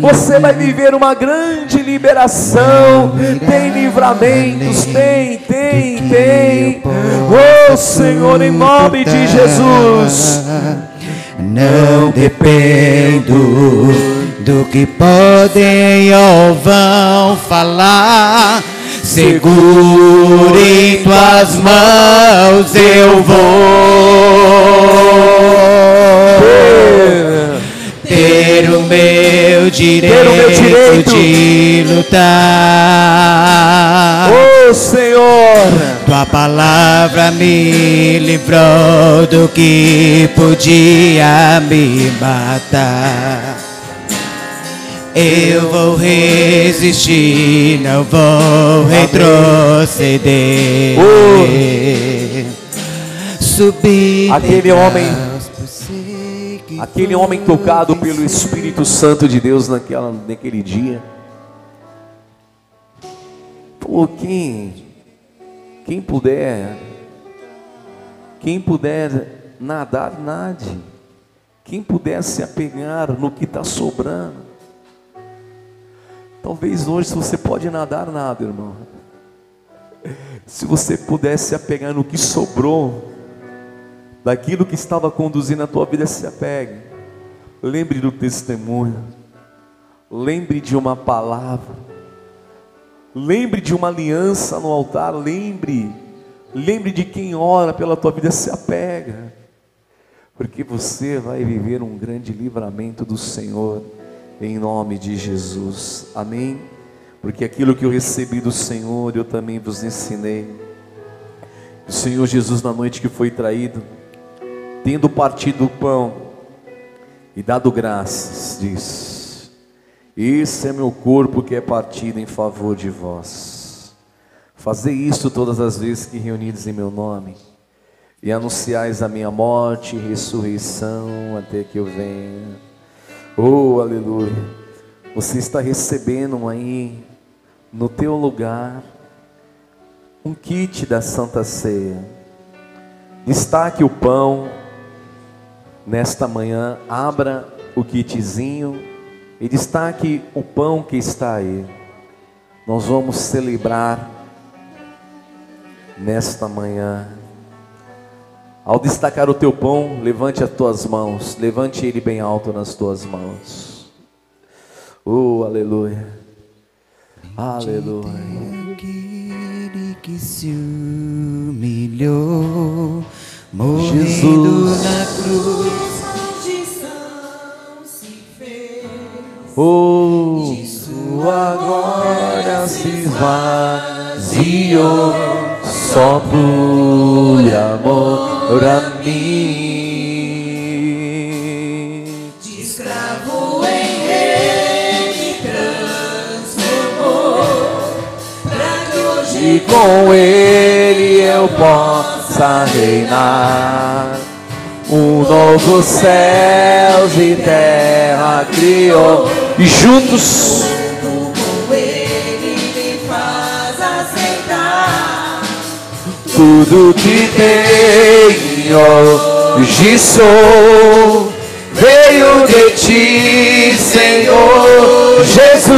Você vai viver uma grande liberação. Tem livramentos, tem, tem, tem. Oh Senhor, em nome de Jesus. Não dependo do que podem ou vão falar. Seguro em tuas mãos eu vou ter o meu direito, Ter o meu direito. de lutar. Oh Senhor. Tua palavra me livrou do que podia me matar. Eu vou resistir, não vou retroceder. Subir Aquele homem- Aquele homem tocado pelo Espírito Santo de Deus naquela, naquele dia. Pô, quem, quem puder, quem puder nadar, nade. Quem puder se apegar no que está sobrando. Talvez hoje, se você pode nadar, nada, irmão. Se você pudesse se apegar no que sobrou, daquilo que estava conduzindo a tua vida, se apegue. Lembre do testemunho. Lembre de uma palavra. Lembre de uma aliança no altar. Lembre. Lembre de quem ora pela tua vida, se apega. Porque você vai viver um grande livramento do Senhor, em nome de Jesus. Amém? Porque aquilo que eu recebi do Senhor, eu também vos ensinei. O Senhor Jesus, na noite que foi traído, tendo partido o pão e dado graças, diz: Esse é meu corpo que é partido em favor de vós. Fazei isto todas as vezes que reunidos em meu nome, e anunciais a minha morte e ressurreição até que eu venha. Oh, aleluia! Você está recebendo aí, no teu lugar, um kit da Santa Ceia. Destaque o pão nesta manhã, abra o kitzinho e destaque o pão que está aí. Nós vamos celebrar nesta manhã. Ao destacar o teu pão, levante as tuas mãos, levante ele bem alto nas tuas mãos. Oh, aleluia. Aleluia. Aquele que se humilhou, morrendo Jesus. na cruz. Oh, sua glória se esvaziou só por amor a mim. E com ele eu possa reinar. Um novo céus e terra criou e juntos com ele me faz aceitar Tudo que tenho hoje sou veio de ti, Senhor Jesus.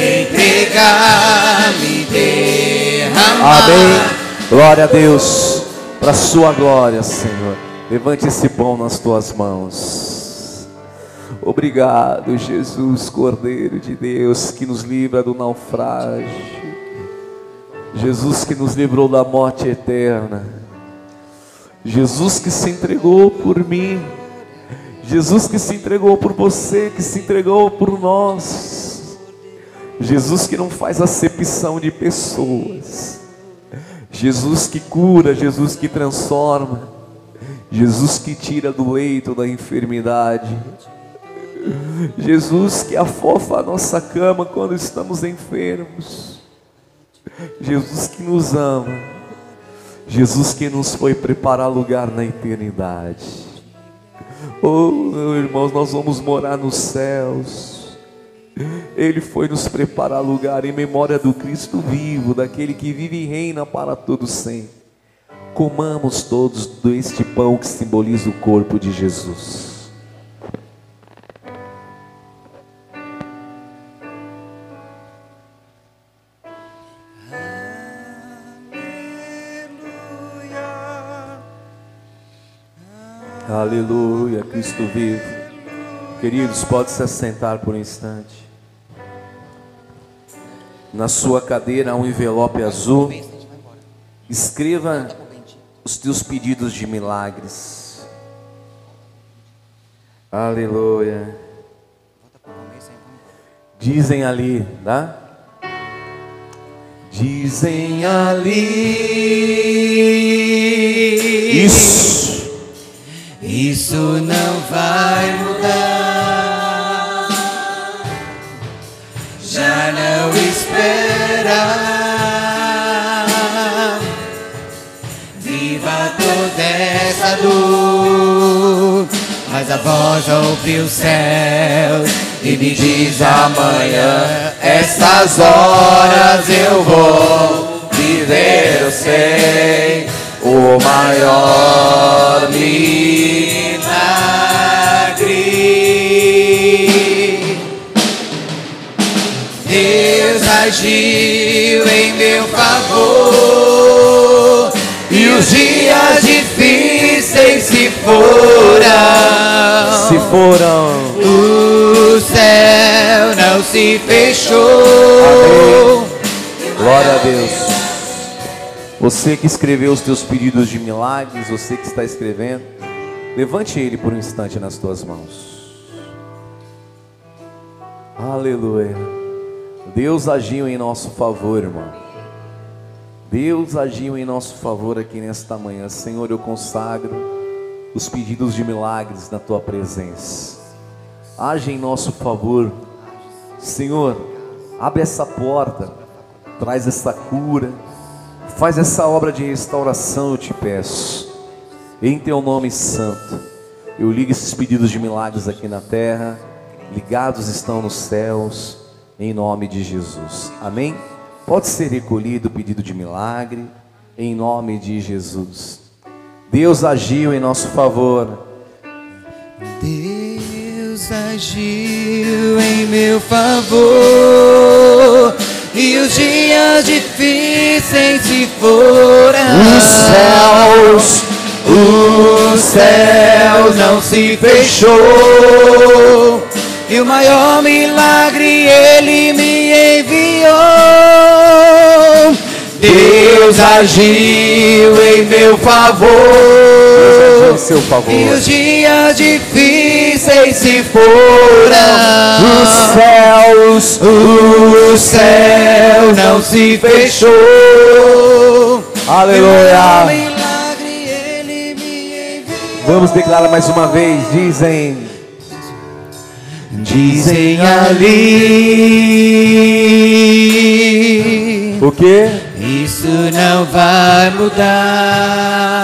Entregar, me derramar. Amém. Glória a Deus, para a sua glória, Senhor. Levante esse pão nas tuas mãos. Obrigado, Jesus, Cordeiro de Deus, que nos livra do naufrágio. Jesus que nos livrou da morte eterna. Jesus que se entregou por mim. Jesus que se entregou por você, que se entregou por nós. Jesus que não faz acepção de pessoas. Jesus que cura, Jesus que transforma. Jesus que tira do leito da enfermidade. Jesus que afofa a nossa cama quando estamos enfermos. Jesus que nos ama. Jesus que nos foi preparar lugar na eternidade. Oh, irmãos, nós vamos morar nos céus. Ele foi nos preparar lugar em memória do Cristo vivo, daquele que vive e reina para todo sempre. Comamos todos deste pão que simboliza o corpo de Jesus. Aleluia, Cristo vivo. Queridos, pode se assentar por um instante. Na sua cadeira um envelope azul. Escreva os teus pedidos de milagres. Aleluia. Dizem ali, tá? Dizem ali. Isso. Isso não vai Mas a voz ouve o céu e me diz amanhã. Essas horas eu vou viver, eu sei, o maior milagre. Deus agiu foram. O céu não se fechou. Glória a Deus. Você que escreveu os teus pedidos de milagres, você que está escrevendo, levante ele por um instante nas tuas mãos. Aleluia. Deus agiu em nosso favor, irmão. Deus agiu em nosso favor aqui nesta manhã. Senhor, eu consagro os pedidos de milagres na tua presença. Age em nosso favor. Senhor, abre essa porta, traz essa cura, faz essa obra de restauração, eu te peço. Em teu nome santo, eu ligo esses pedidos de milagres aqui na terra, ligados estão nos céus, em nome de Jesus. Amém? Pode ser recolhido o pedido de milagre, em nome de Jesus. Deus agiu em nosso favor. Deus agiu em meu favor e os dias difíceis se foram. Os céus, o céu não se fechou e o maior milagre ele me enviou. Deus agiu em meu favor. em seu favor. E os dias difíceis se foram. Os céus, O céu não se fechou. aleluia. O milagre ele me enviou. Vamos declarar mais uma vez. Dizem, Dizem ali. O que? Isso não vai mudar.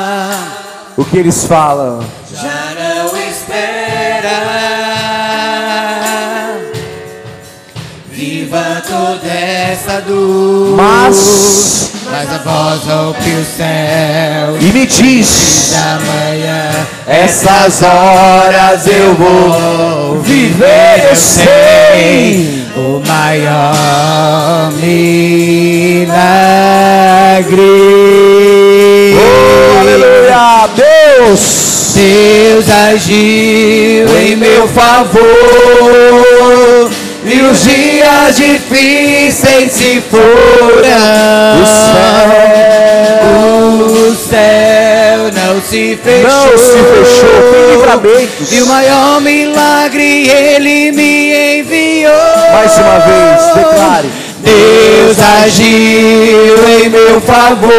O que eles falam? Já não espera. Viva toda essa dor. Mas, Mas a voz ouve o céu. e me diz, Da manhã, essas horas eu vou viver, eu sei. o maior milagre. Oh, aleluia, Deus. Deus agiu em meu favor e os dias difíceis se foram. O O céu não se fechou. Não se fechou, tem livramentos. E o maior milagre ele me enviou. Mais uma vez, declare. Deus agiu em meu favor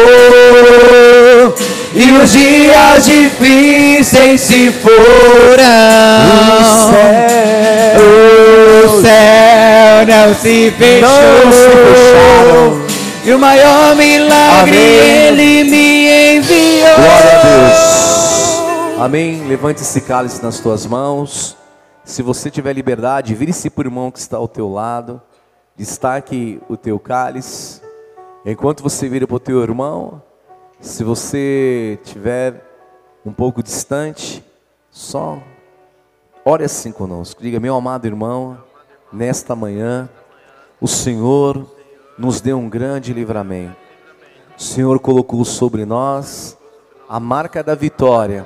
e os dias difíceis se foram. O céu não se fechou. Não se. E o maior milagre Amém. ele me enviou. Glória a Deus. Amém. Levante esse cálice nas tuas mãos. Se você tiver liberdade, vire-se para o irmão que está ao teu lado. Destaque o teu cálice. Enquanto você vira para o teu irmão, se você tiver um pouco distante, só ore assim conosco. Diga, meu amado irmão, nesta manhã, o Senhor nos deu um grande livramento. O Senhor colocou sobre nós a marca da vitória,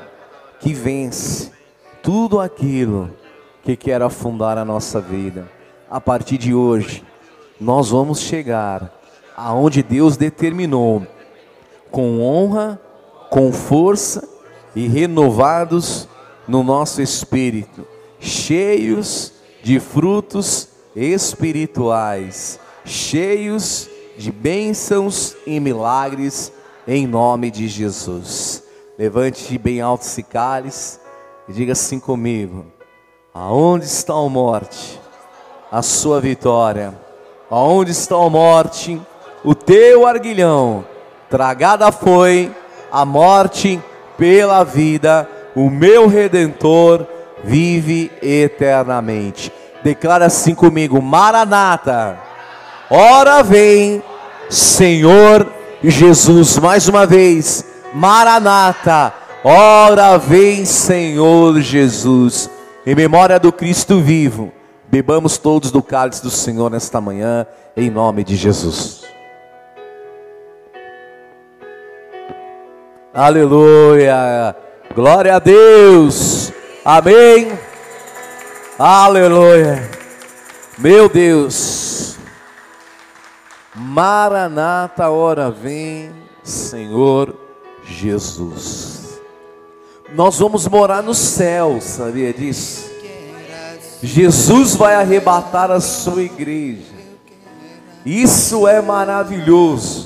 que vence tudo aquilo que quer afundar a nossa vida. A partir de hoje, nós vamos chegar aonde Deus determinou, com honra, com força e renovados no nosso espírito, cheios de frutos espirituais, cheios de bênçãos e milagres em nome de Jesus. Levante bem alto esse cálice e diga assim comigo: Aonde está a morte? A sua vitória. Aonde está a morte? O teu arguilhão. Tragada foi a morte pela vida. O meu redentor vive eternamente. Declara assim comigo: Maranata. Ora vem, Senhor Jesus. Mais uma vez, Maranata. Ora vem, Senhor Jesus. Em memória do Cristo vivo, bebamos todos do cálice do Senhor nesta manhã, em nome de Jesus. Aleluia. Glória a Deus. Amém. Aleluia. Meu Deus. Maranata, hora vem, Senhor Jesus. Nós vamos morar no céu, sabia disso? Jesus vai arrebatar a sua igreja. Isso é maravilhoso.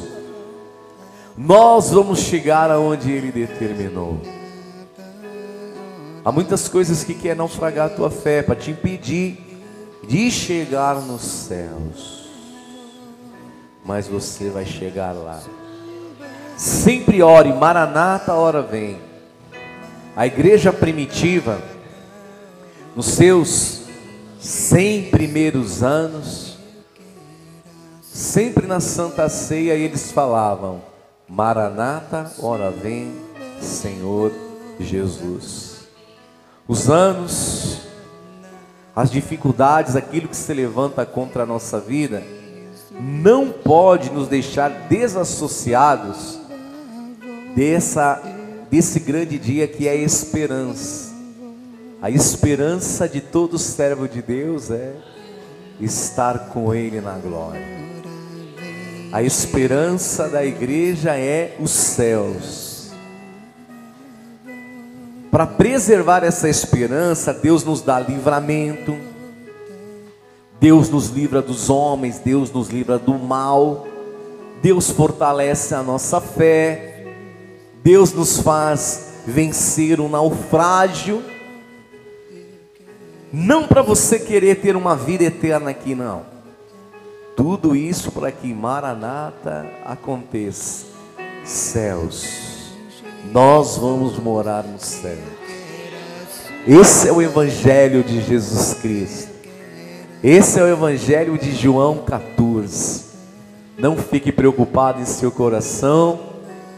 Nós vamos chegar aonde Ele determinou. Há muitas coisas que querem naufragar a tua fé para te impedir de chegar nos céus. Mas você vai chegar lá. Sempre ore, Maranata, hora vem. A igreja primitiva, nos seus cem primeiros anos, sempre na Santa Ceia eles falavam: Maranata, ora vem, Senhor Jesus. Os anos, as dificuldades, aquilo que se levanta contra a nossa vida, não pode nos deixar desassociados dessa desse grande dia que é a esperança. A esperança de todo servo de Deus é estar com ele na glória. A esperança da igreja é os céus. Para preservar essa esperança, Deus nos dá livramento. Deus nos livra dos homens, Deus nos livra do mal. Deus fortalece a nossa fé. Deus nos faz vencer o naufrágio. Não para você querer ter uma vida eterna aqui, não. Tudo isso para que Maranata aconteça. Céus, nós vamos morar no céu. Esse é o Evangelho de Jesus Cristo. Esse é o Evangelho de João 14. Não fique preocupado em seu coração.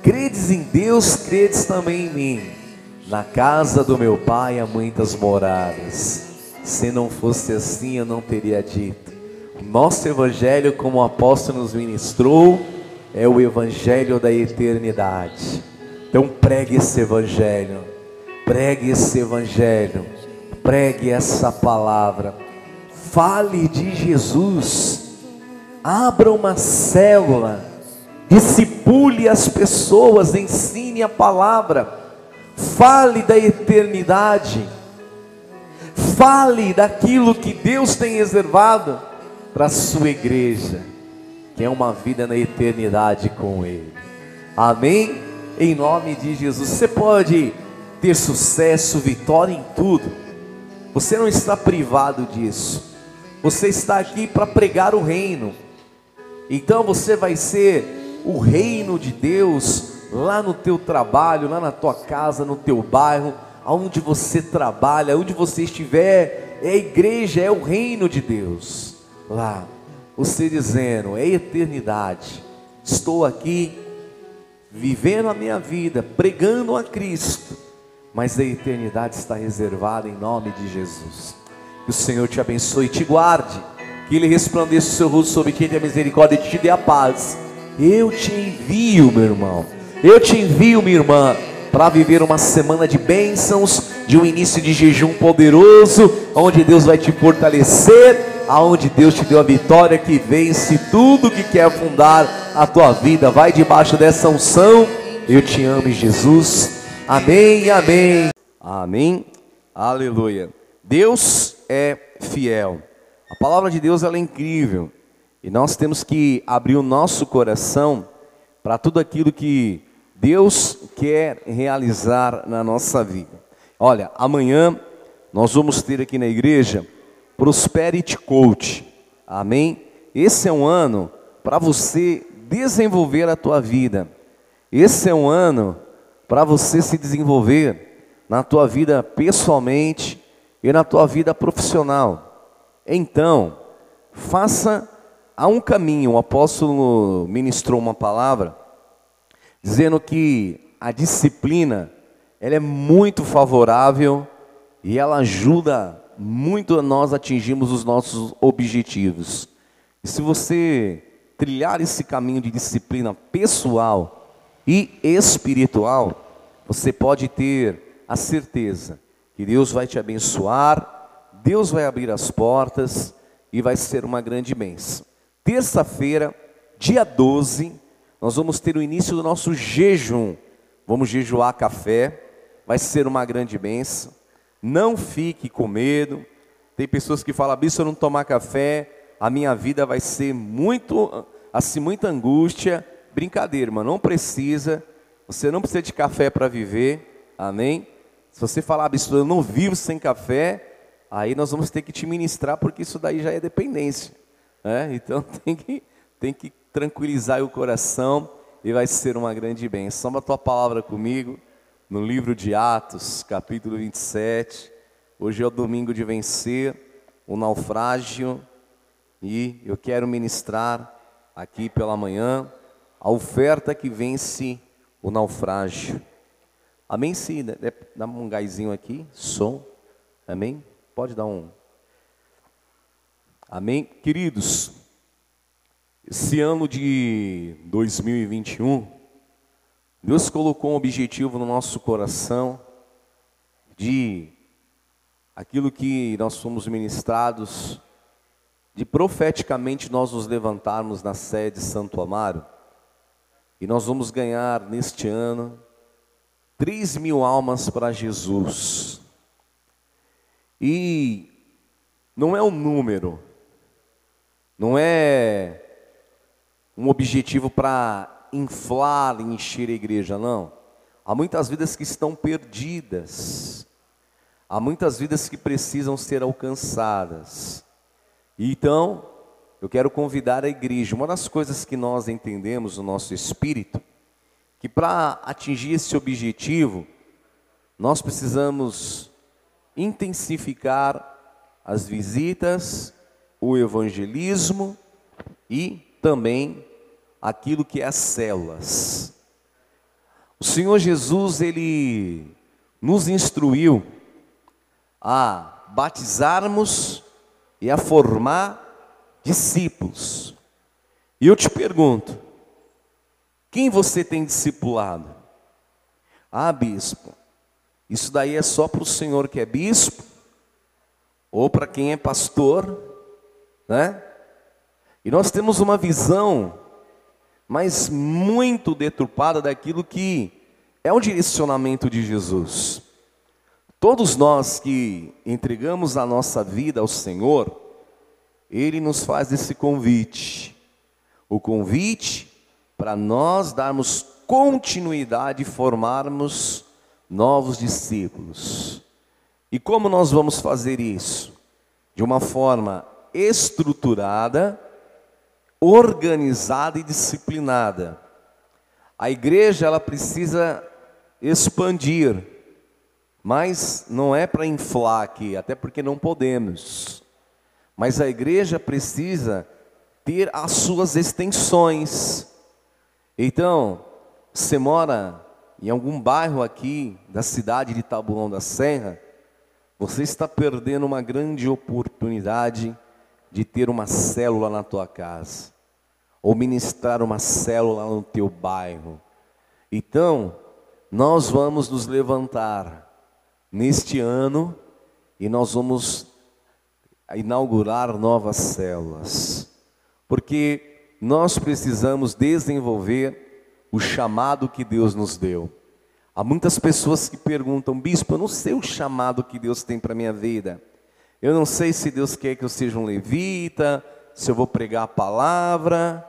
Credes em Deus, credes também em mim. Na casa do meu pai há muitas moradas. Se não fosse assim, eu não teria dito. Nosso evangelho, como o apóstolo nos ministrou, é o evangelho da eternidade. Então pregue esse evangelho. Pregue esse evangelho. Pregue essa palavra. Fale de Jesus. Abra uma célula discipule as pessoas, ensine a palavra, fale da eternidade, fale daquilo que Deus tem reservado para a sua igreja, que é uma vida na eternidade com Ele. Amém? em nome de Jesus. Você pode ter sucesso, vitória em tudo. Você não está privado disso. Você está aqui para pregar o reino. Então você vai ser o reino de Deus lá no teu trabalho, lá na tua casa, no teu bairro, aonde você trabalha, onde você estiver, é a igreja, é o reino de Deus. Lá, você dizendo, é eternidade. Estou aqui vivendo a minha vida, pregando a Cristo, mas a eternidade está reservada em nome de Jesus. Que o Senhor te abençoe e te guarde, que Ele resplandeça o seu rosto sobre quem tem misericórdia e te dê a paz. Eu te envio, meu irmão, eu te envio, minha irmã, para viver uma semana de bênçãos, de um início de jejum poderoso, onde Deus vai te fortalecer, aonde Deus te deu a vitória que vence tudo que quer afundar a tua vida. Vai debaixo dessa unção. Eu te amo, Jesus. Amém, amém. Amém. Aleluia. Deus é fiel. A palavra de Deus é incrível. E nós temos que abrir o nosso coração para tudo aquilo que Deus quer realizar na nossa vida. Olha, amanhã nós vamos ter aqui na igreja Prosperity Coach. Amém? Esse é um ano para você desenvolver a tua vida. Esse é um ano para você se desenvolver na tua vida pessoalmente e na tua vida profissional. Então, faça a um caminho. O apóstolo ministrou uma palavra dizendo que a disciplina ela é muito favorável e ela ajuda muito nós atingirmos os nossos objetivos. E se você trilhar esse caminho de disciplina pessoal e espiritual, você pode ter a certeza que Deus vai te abençoar, Deus vai abrir as portas e vai ser uma grande bênção. Terça-feira, dia 12, nós vamos ter o início do nosso jejum. Vamos jejuar café, vai ser uma grande bênção. Não fique com medo. Tem pessoas que falam, se eu não tomar café, a minha vida vai ser muito, assim, muita angústia. Brincadeira, irmão, não precisa. Você não precisa de café para viver. Amém? Se você falar, bispo, eu não vivo sem café, aí nós vamos ter que te ministrar, porque isso daí já é dependência. Né? <laughs> Então tem que, tem que tranquilizar o coração e vai ser uma grande bênção. Toma a tua palavra comigo no livro de Atos, capítulo 27. Hoje é o domingo de vencer o naufrágio e eu quero ministrar aqui pela manhã a oferta que vence o naufrágio. Amém? Sim, dá um gásinho aqui, som. Amém? Pode dar um. Amém? Queridos, esse ano de 2021, Deus colocou um objetivo no nosso coração de aquilo que nós fomos ministrados, de profeticamente nós nos levantarmos na sede Santo Amaro, e nós vamos ganhar neste ano 3 mil almas para Jesus. E não é um número, não é um objetivo para inflar e encher a igreja, não. Há muitas vidas que estão perdidas, há muitas vidas que precisam ser alcançadas. E então, eu quero convidar a igreja. Uma das coisas que nós entendemos no nosso espírito, que para atingir esse objetivo, nós precisamos intensificar as visitas, o evangelismo e também aquilo que é as células. O Senhor Jesus, ele nos instruiu a batizarmos e a formar discípulos. E eu te pergunto, quem você tem discipulado? Ah, bispo, isso daí é só para o senhor que é bispo, ou para quem é pastor, né? E nós temos uma visão, mas muito deturpada daquilo que é o direcionamento de Jesus. Todos nós que entregamos a nossa vida ao Senhor, Ele nos faz esse convite. O convite para nós darmos continuidade formarmos novos discípulos. E como nós vamos fazer isso? De uma forma estruturada, organizada e disciplinada. A igreja ela precisa expandir, mas não é para inflar aqui, até porque não podemos. Mas a igreja precisa ter as suas extensões. Então, você mora em algum bairro aqui da cidade de Taboão da Serra, você está perdendo uma grande oportunidade de ter uma célula na tua casa, ou ministrar uma célula no teu bairro. Então, nós vamos nos levantar neste ano e nós vamos inaugurar novas células, porque nós precisamos desenvolver o chamado que Deus nos deu. Há muitas pessoas que perguntam, bispo, eu não sei o chamado que Deus tem para minha vida. Eu não sei se Deus quer que eu seja um levita, se eu vou pregar a palavra.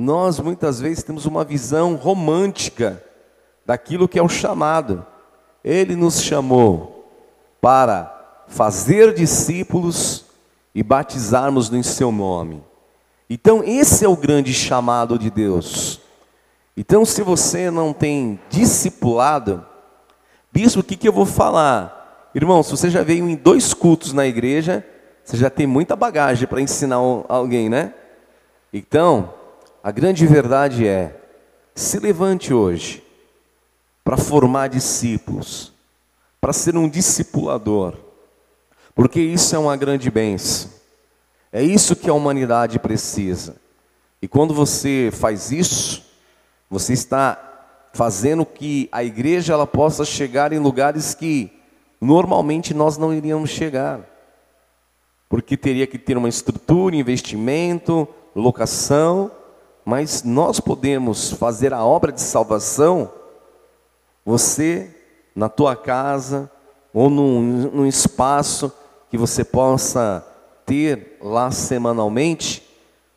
Nós muitas vezes temos uma visão romântica daquilo que é o chamado. Ele nos chamou para fazer discípulos e batizarmos no seu nome. Então, esse é o grande chamado de Deus. Então, se você não tem discipulado, bispo, o que, que eu vou falar? Irmão, se você já veio em dois cultos na igreja, você já tem muita bagagem para ensinar alguém, né? Então, a grande verdade é: se levante hoje para formar discípulos, para ser um discipulador, porque isso é uma grande bênção. É isso que a humanidade precisa. E quando você faz isso, você está fazendo que a igreja ela possa chegar em lugares que normalmente nós não iríamos chegar. Porque teria que ter uma estrutura, investimento, locação, mas nós podemos fazer a obra de salvação, você, na tua casa, ou num, num espaço que você possa ter lá semanalmente,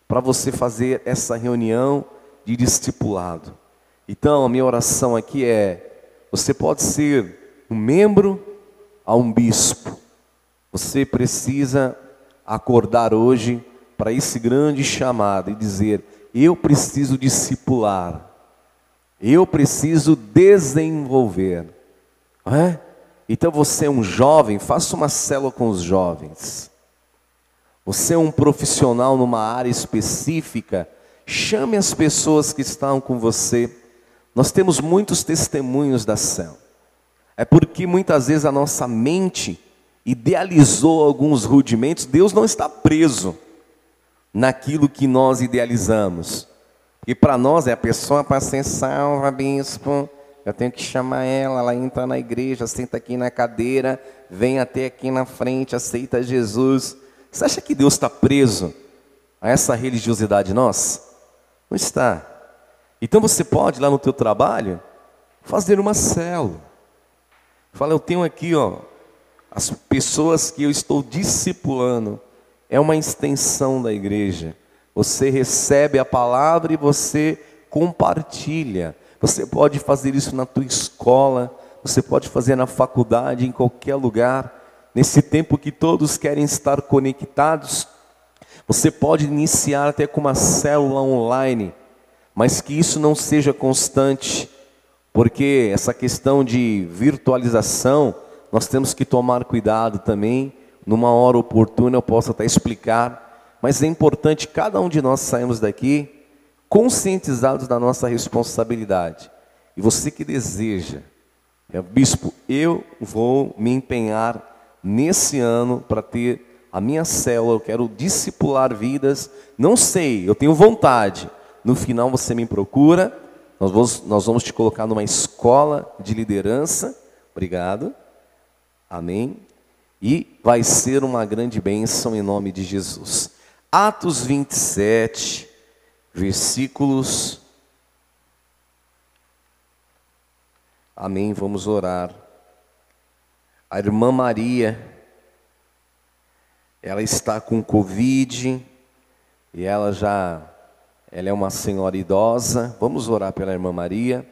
para você fazer essa reunião de discipulado. Então, a minha oração aqui é: você pode ser um membro a um bispo. Você precisa acordar hoje para esse grande chamado e dizer: eu preciso discipular, eu preciso desenvolver. É? Então você é um jovem, faça uma célula com os jovens. Você é um profissional numa área específica, chame as pessoas que estão com você. Nós temos muitos testemunhos da célula. É porque muitas vezes a nossa mente idealizou alguns rudimentos, Deus não está preso naquilo que nós idealizamos. E para nós é a pessoa para ser salva, bispo. Eu tenho que chamar ela, ela entra na igreja, senta aqui na cadeira, vem até aqui na frente, aceita Jesus. Você acha que Deus está preso a essa religiosidade nossa? Não está. Então você pode lá no teu trabalho fazer uma célula. Fala, eu tenho aqui, ó, as pessoas que eu estou discipulando. É uma extensão da igreja. Você recebe a palavra e você compartilha. Você pode fazer isso na tua escola, você pode fazer na faculdade, em qualquer lugar. Nesse tempo que todos querem estar conectados, você pode iniciar até com uma célula online, mas que isso não seja constante porque essa questão de virtualização, nós temos que tomar cuidado também. Numa hora oportuna eu posso até explicar, mas é importante cada um de nós sairmos daqui conscientizados da nossa responsabilidade. E você que deseja, é, bispo, eu vou me empenhar nesse ano para ter a minha célula, eu quero discipular vidas. Não sei, eu tenho vontade. No final você me procura nós vamos, nós vamos te colocar numa escola de liderança. Obrigado. Amém. E vai ser uma grande bênção em nome de Jesus. Atos 27, versículos. Amém. Vamos orar. A irmã Maria, ela está com Covid e ela já Ela é uma senhora idosa. Vamos orar pela irmã Maria.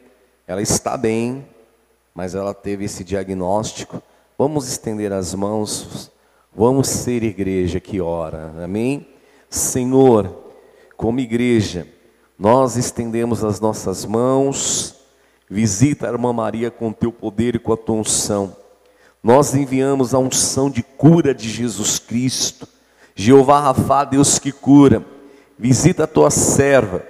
Ela está bem, mas ela teve esse diagnóstico. Vamos estender as mãos. Vamos ser igreja que ora. Amém? Senhor, como igreja, nós estendemos as nossas mãos. Visita a irmã Maria com teu poder e com a tua unção. Nós enviamos a unção de cura de Jesus Cristo. Jeová Rafa, Deus que cura. Visita a tua serva.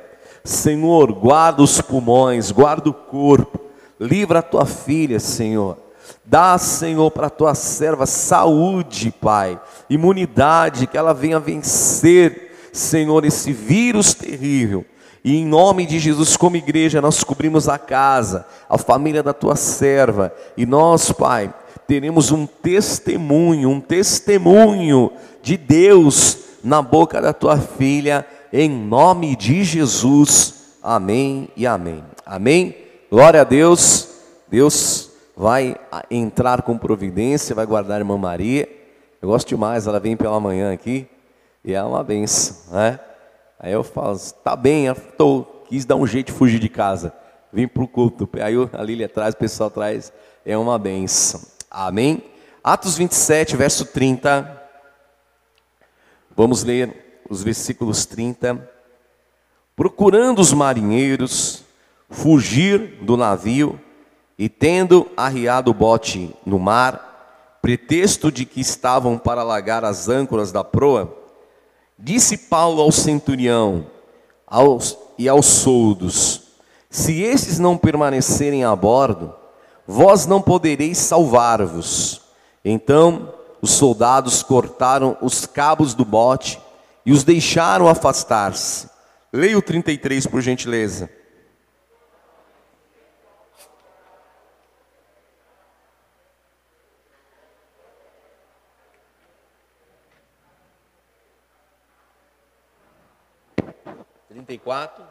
Senhor, guarda os pulmões, guarda o corpo. Livra a tua filha, Senhor. Dá, Senhor, para a tua serva saúde, Pai, imunidade, que ela venha vencer, Senhor, esse vírus terrível. E em nome de Jesus, como igreja, nós cobrimos a casa, a família da tua serva. E nós, Pai, teremos um testemunho, um testemunho de Deus na boca da tua filha, em nome de Jesus. Amém e amém. Amém. Glória a Deus. Deus vai entrar com providência, vai guardar a irmã Maria. Eu gosto demais, ela vem pela manhã aqui e é uma benção, né? Aí eu falo, tá bem, eu tô, quis dar um jeito de fugir de casa. Vim para o culto. Aí a Lília atrás, o pessoal atrás, é uma benção. Amém? Atos 27, verso 30. Vamos ler os versículos 30. Procurando os marinheiros fugir do navio e tendo arriado o bote no mar, pretexto de que estavam para alagar as âncoras da proa, disse Paulo ao centurião aos, e aos soldos: Se esses não permanecerem a bordo, vós não podereis salvar-vos. Então os soldados cortaram os cabos do bote e os deixaram afastar-se. Leia o 33, por gentileza. Trinta e quatro.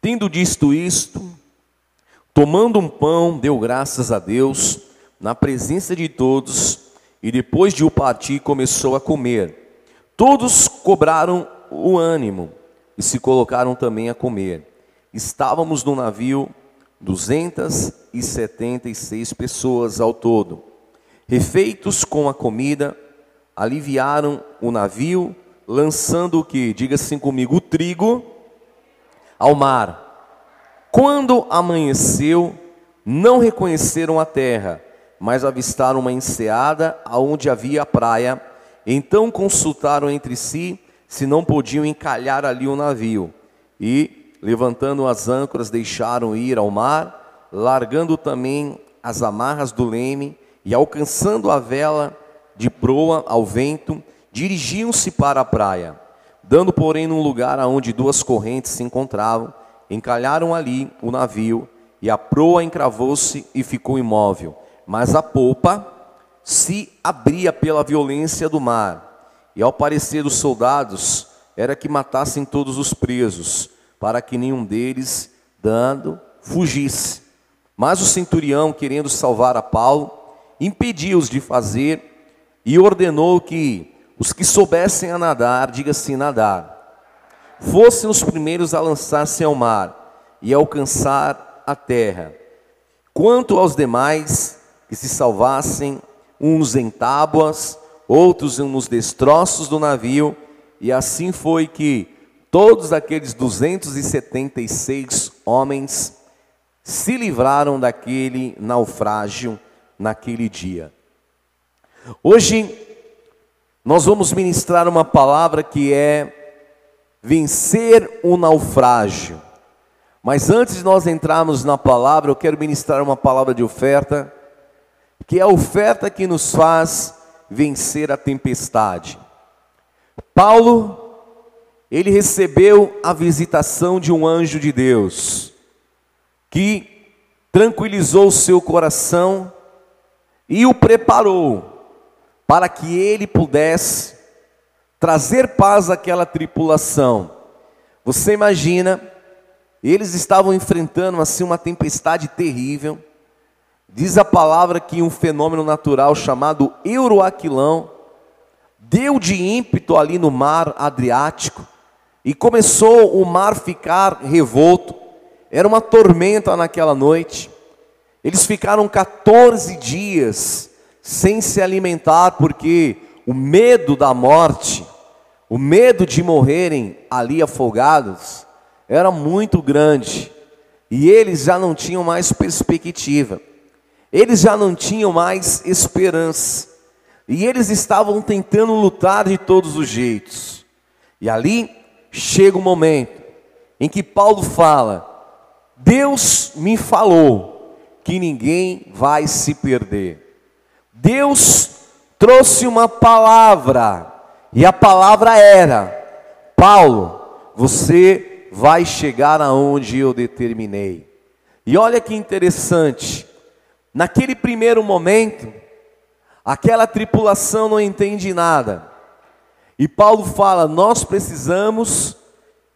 Tendo dito isto, tomando um pão, deu graças a Deus na presença de todos e depois de o partir começou a comer. Todos cobraram o ânimo e se colocaram também a comer. Estávamos no navio 276 pessoas ao todo. Refeitos com a comida, aliviaram o navio, lançando o que? Diga assim comigo, o trigo ao mar. Quando amanheceu, não reconheceram a terra, mas avistaram uma enseada aonde havia praia. Então consultaram entre si se não podiam encalhar ali o navio. E, levantando as âncoras, deixaram ir ao mar, largando também as amarras do leme e alcançando a vela de proa ao vento, dirigiam-se para a praia. Dando, porém, num lugar onde duas correntes se encontravam, encalharam ali o navio, e a proa encravou-se e ficou imóvel. Mas a polpa se abria pela violência do mar. E ao parecer dos soldados, era que matassem todos os presos, para que nenhum deles, dando, fugisse. Mas o centurião, querendo salvar a Paulo, impediu-os de fazer e ordenou que os que soubessem a nadar, diga-se nadar, fossem os primeiros a lançar-se ao mar e alcançar a terra. Quanto aos demais, que se salvassem, uns em tábuas, outros nos destroços do navio, e assim foi que todos aqueles 276 homens se livraram daquele naufrágio naquele dia. Hoje nós vamos ministrar uma palavra que é vencer o naufrágio. Mas antes de nós entrarmos na palavra, eu quero ministrar uma palavra de oferta, que é a oferta que nos faz vencer a tempestade. Paulo, ele recebeu a visitação de um anjo de Deus, que tranquilizou seu coração e o preparou para que ele pudesse trazer paz àquela tripulação. Você imagina Eles estavam enfrentando assim uma tempestade terrível. Diz a palavra que um fenômeno natural chamado Euroaquilão deu de ímpeto ali no mar Adriático e começou o mar ficar revolto. Era uma tormenta naquela noite. Eles ficaram 14 dias sem se alimentar porque o medo da morte, o medo de morrerem ali afogados, era muito grande. E eles já não tinham mais perspectiva. Eles já não tinham mais esperança. E eles estavam tentando lutar de todos os jeitos. E ali chega o um momento em que Paulo fala: Deus me falou que ninguém vai se perder. Deus trouxe uma palavra, e a palavra era: Paulo, você vai chegar aonde eu determinei. E olha que interessante, Naquele primeiro momento, aquela tripulação não entende nada. E Paulo fala: nós precisamos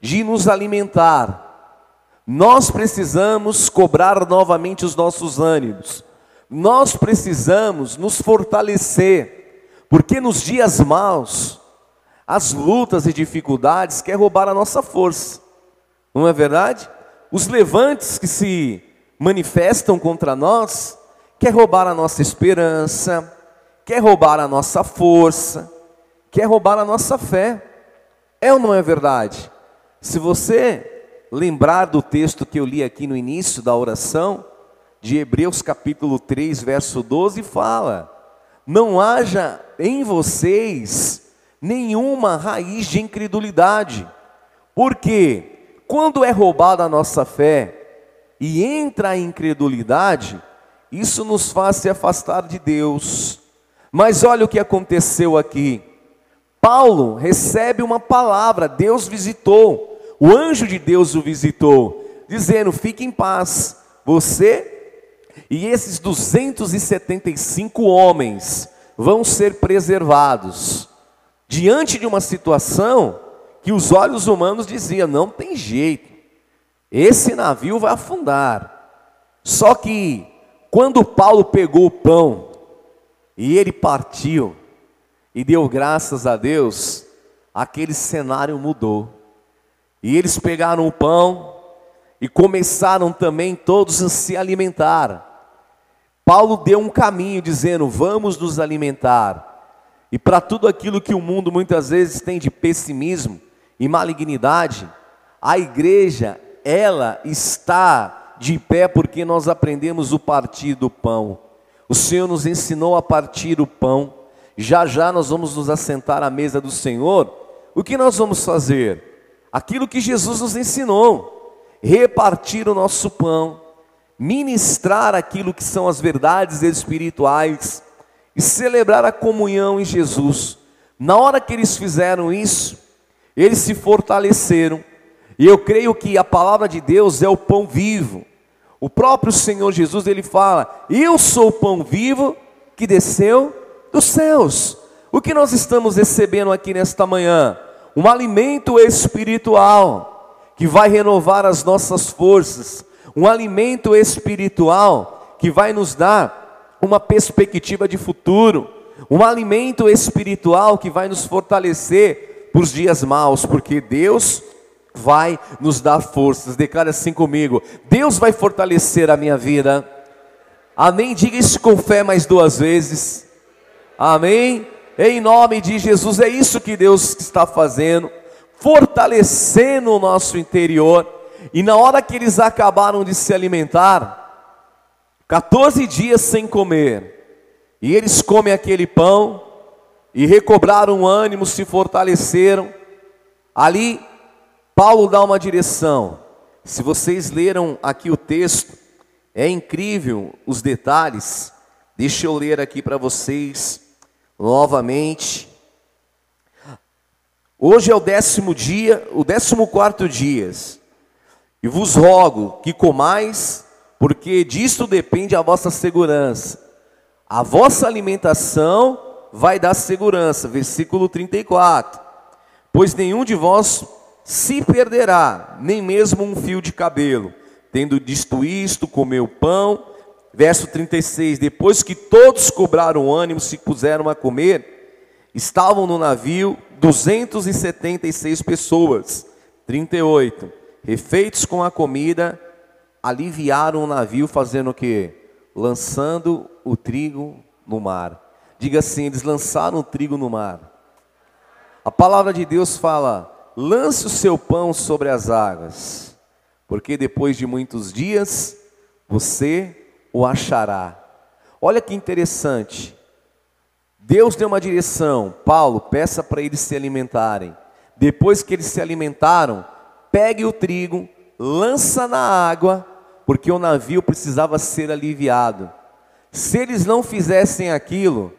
de nos alimentar, nós precisamos cobrar novamente os nossos ânimos, nós precisamos nos fortalecer, porque nos dias maus, as lutas e dificuldades quer roubar a nossa força, não é verdade? Os levantes que se manifestam contra nós, quer roubar a nossa esperança, quer roubar a nossa força, quer roubar a nossa fé. É ou não é verdade? Se você lembrar do texto que eu li aqui no início da oração, de Hebreus capítulo 3, verso 12, fala: Não haja em vocês nenhuma raiz de incredulidade, porque quando é roubada a nossa fé e entra a incredulidade, isso nos faz se afastar de Deus. Mas olha o que aconteceu aqui. Paulo recebe uma palavra, Deus visitou, o anjo de Deus o visitou, dizendo: fique em paz, você e esses 275 homens vão ser preservados. Diante de uma situação que os olhos humanos diziam: não tem jeito, esse navio vai afundar. Só que quando Paulo pegou o pão e ele partiu e deu graças a Deus, aquele cenário mudou. E eles pegaram o pão e começaram também todos a se alimentar. Paulo deu um caminho dizendo: vamos nos alimentar. E para tudo aquilo que o mundo muitas vezes tem de pessimismo e malignidade, a igreja, ela está de pé porque nós aprendemos o partir do pão. O Senhor nos ensinou a partir o pão. Já já nós vamos nos assentar à mesa do Senhor. O que nós vamos fazer? Aquilo que Jesus nos ensinou: repartir o nosso pão, ministrar aquilo que são as verdades espirituais e celebrar a comunhão em Jesus. Na hora que eles fizeram isso, eles se fortaleceram. E eu creio que a palavra de Deus é o pão vivo. O próprio Senhor Jesus, ele fala: Eu sou o pão vivo que desceu dos céus. O que nós estamos recebendo aqui nesta manhã? Um alimento espiritual que vai renovar as nossas forças, um alimento espiritual que vai nos dar uma perspectiva de futuro, um alimento espiritual que vai nos fortalecer para os dias maus, porque Deus vai nos dar forças. Declara assim comigo: Deus vai fortalecer a minha vida. Amém. Diga isso com fé mais duas vezes. Amém. Em nome de Jesus, é isso que Deus está fazendo, fortalecendo o nosso interior. E na hora que eles acabaram de se alimentar, 14 dias sem comer, e eles comem aquele pão, e recobraram ânimo, se fortaleceram. Ali Paulo dá uma direção. Se vocês leram aqui o texto, é incrível os detalhes. Deixa eu ler aqui para vocês novamente. Hoje é o décimo dia, o décimo quarto dia. E vos rogo que comais, porque disto depende a vossa segurança. A vossa alimentação vai dar segurança. Versículo 34. Pois nenhum de vós se perderá, nem mesmo um fio de cabelo. Tendo disto isto, comeu pão. Verso 36: Depois que todos cobraram ânimo, se puseram a comer, estavam no navio 276 pessoas. 38. Refeitos com a comida, aliviaram o navio, fazendo o que? Lançando o trigo no mar. Diga assim: eles lançaram o trigo no mar. A palavra de Deus fala: lance o seu pão sobre as águas, porque depois de muitos dias você o achará. Olha que interessante. Deus deu uma direção, Paulo, peça para eles se alimentarem. Depois que eles se alimentaram, pegue o trigo, lança na água, porque o navio precisava ser aliviado. Se eles não fizessem aquilo,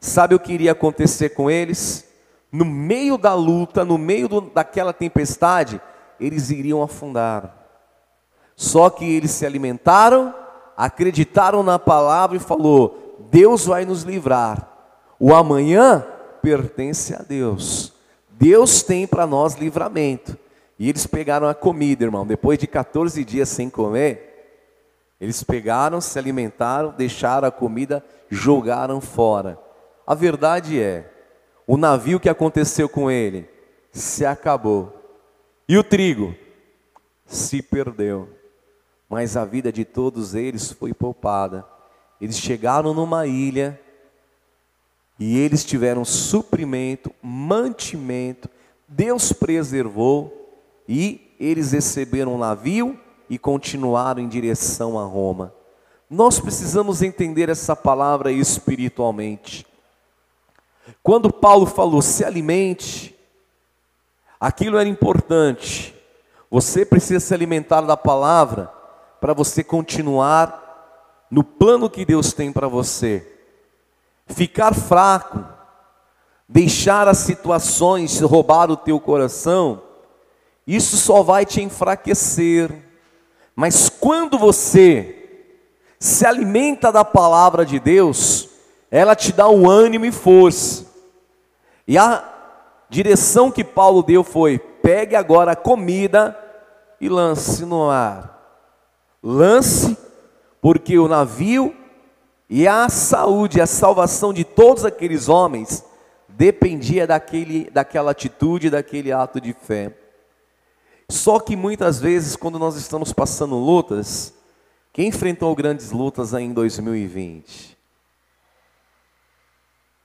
sabe o que iria acontecer com eles? No meio da luta, no meio do, daquela tempestade, eles iriam afundar. Só que eles se alimentaram, acreditaram na palavra e falou: Deus vai nos livrar. O amanhã pertence a Deus. Deus tem para nós livramento. E eles pegaram a comida, irmão. Depois de 14 dias sem comer, eles pegaram, se alimentaram, deixaram a comida, jogaram fora. A verdade é, o navio que aconteceu com ele se acabou. E o trigo se perdeu. Mas a vida de todos eles foi poupada. Eles chegaram numa ilha e eles tiveram suprimento, mantimento, Deus preservou e eles receberam um navio e continuaram em direção a Roma. Nós precisamos entender essa palavra espiritualmente. Quando Paulo falou se alimente, aquilo era importante. Você precisa se alimentar da palavra para você continuar no plano que Deus tem para você. Ficar fraco, deixar as situações roubar o teu coração, isso só vai te enfraquecer. Mas quando você se alimenta da palavra de Deus, ela te dá um ânimo e força. E a direção que Paulo deu foi: pegue agora a comida e lance no mar. Lance, porque o navio e a saúde, a salvação de todos aqueles homens dependia daquele, daquela atitude, daquele ato de fé. Só que muitas vezes, quando nós estamos passando lutas, quem enfrentou grandes lutas aí em 2020?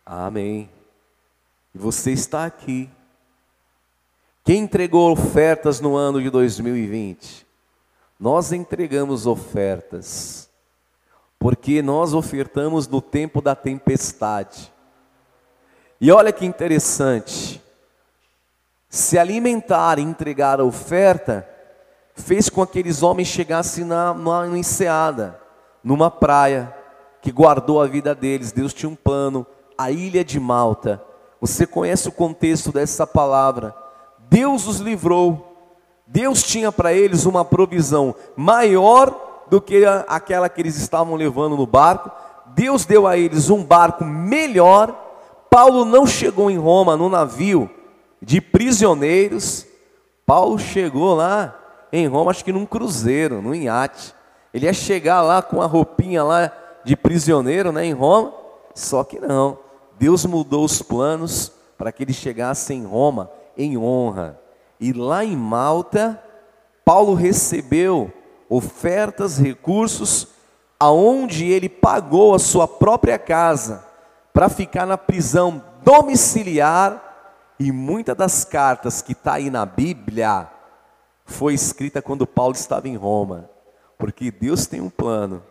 Amém. E você está aqui. Quem entregou ofertas no ano de 2020? Nós entregamos ofertas, porque nós ofertamos no tempo da tempestade. E olha que interessante, se alimentar e entregar a oferta, fez com que aqueles homens chegassem na, numa enseada, numa praia, que guardou a vida deles. Deus tinha um plano, a ilha de Malta. Você conhece o contexto dessa palavra. Deus os livrou. Deus tinha para eles uma provisão maior do que aquela que eles estavam levando no barco. Deus deu a eles um barco melhor. Paulo não chegou em Roma no navio de prisioneiros. Paulo chegou lá em Roma, acho que num cruzeiro, num iate. Ele ia chegar lá com a roupinha lá de prisioneiro, né, em Roma. Só que não. Deus mudou os planos para que ele chegasse em Roma em honra. E lá em Malta, Paulo recebeu ofertas, recursos, aonde ele pagou a sua própria casa para ficar na prisão domiciliar e muitas das cartas que está aí na Bíblia foi escrita quando Paulo estava em Roma. Porque Deus tem um plano,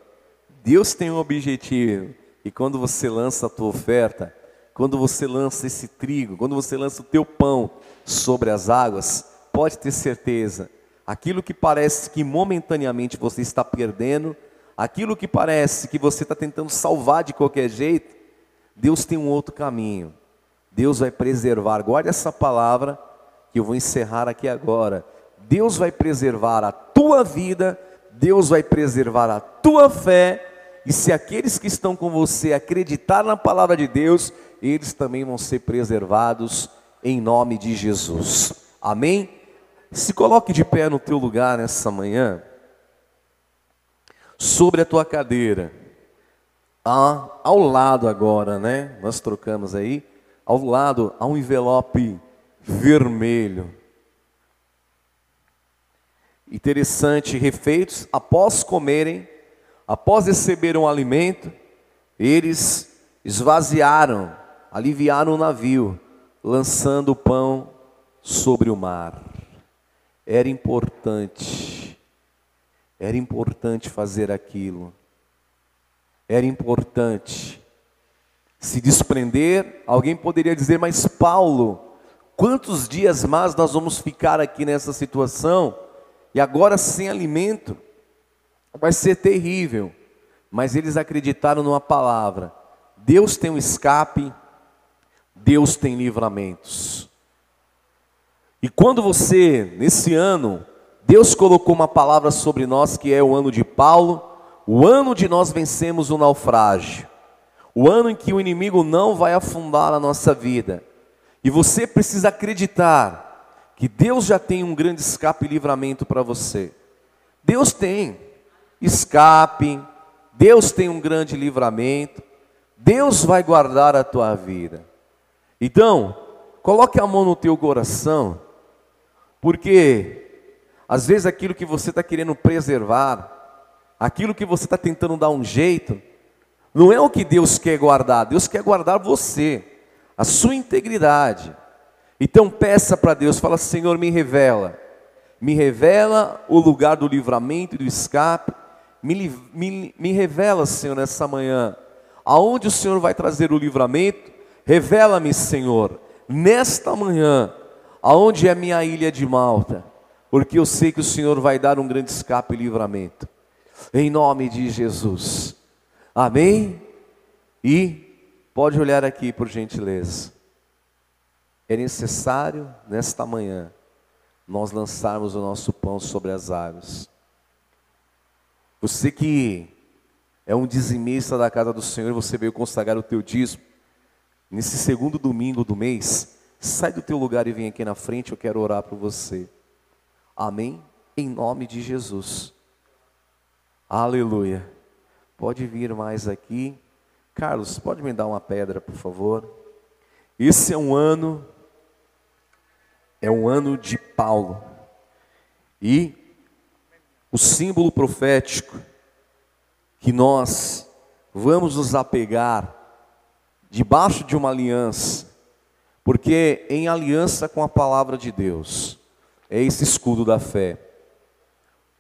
Deus tem um objetivo. E quando você lança a tua oferta, quando você lança esse trigo, quando você lança o teu pão sobre as águas, pode ter certeza, aquilo que parece que momentaneamente você está perdendo, aquilo que parece que você está tentando salvar de qualquer jeito, Deus tem um outro caminho. Deus vai preservar, guarde essa palavra que eu vou encerrar aqui agora. Deus vai preservar a tua vida, Deus vai preservar a tua fé, e se aqueles que estão com você acreditar na palavra de Deus, eles também vão ser preservados em nome de Jesus. Amém? Se coloque de pé no teu lugar nessa manhã, sobre a tua cadeira, ah, ao lado agora, né? Nós trocamos aí, ao lado há um envelope vermelho. Interessante, refeitos, após comerem, após receberem o alimento, eles esvaziaram, aliviaram o navio, lançando o pão sobre o mar. Era importante, era importante fazer aquilo, era importante se desprender. Alguém poderia dizer, mas Paulo, quantos dias mais nós vamos ficar aqui nessa situação? E agora sem alimento, vai ser terrível. Mas eles acreditaram numa palavra: Deus tem um escape, Deus tem livramentos. E quando você, nesse ano, Deus colocou uma palavra sobre nós que é o ano de Paulo, o ano de nós vencemos o naufrágio, o ano em que o inimigo não vai afundar a nossa vida. E você precisa acreditar que Deus já tem um grande escape e livramento para você. Deus tem escape, Deus tem um grande livramento, Deus vai guardar a tua vida. Então, coloque a mão no teu coração, porque às vezes aquilo que você está querendo preservar, aquilo que você está tentando dar um jeito, não é o que Deus quer guardar, Deus quer guardar você, a sua integridade. Então peça para Deus, fala, Senhor, me revela, me revela o lugar do livramento e do escape, me, me, me revela, Senhor, nessa manhã, aonde o Senhor vai trazer o livramento, revela-me, Senhor, nesta manhã, aonde é minha ilha de Malta, porque eu sei que o Senhor vai dar um grande escape e livramento, em nome de Jesus, amém? E pode olhar aqui, por gentileza, é necessário, nesta manhã, nós lançarmos o nosso pão sobre as águas. Você que é um dizimista da casa do Senhor, você veio consagrar o teu dízimo. Nesse segundo domingo do mês, sai do teu lugar e vem aqui na frente, eu quero orar por você. Amém? Em nome de Jesus. Aleluia. Pode vir mais aqui. Carlos, pode me dar uma pedra, por favor? Esse é um ano, é um ano de Paulo. E o símbolo profético que nós vamos nos apegar debaixo de uma aliança, porque em aliança com a palavra de Deus, é esse escudo da fé.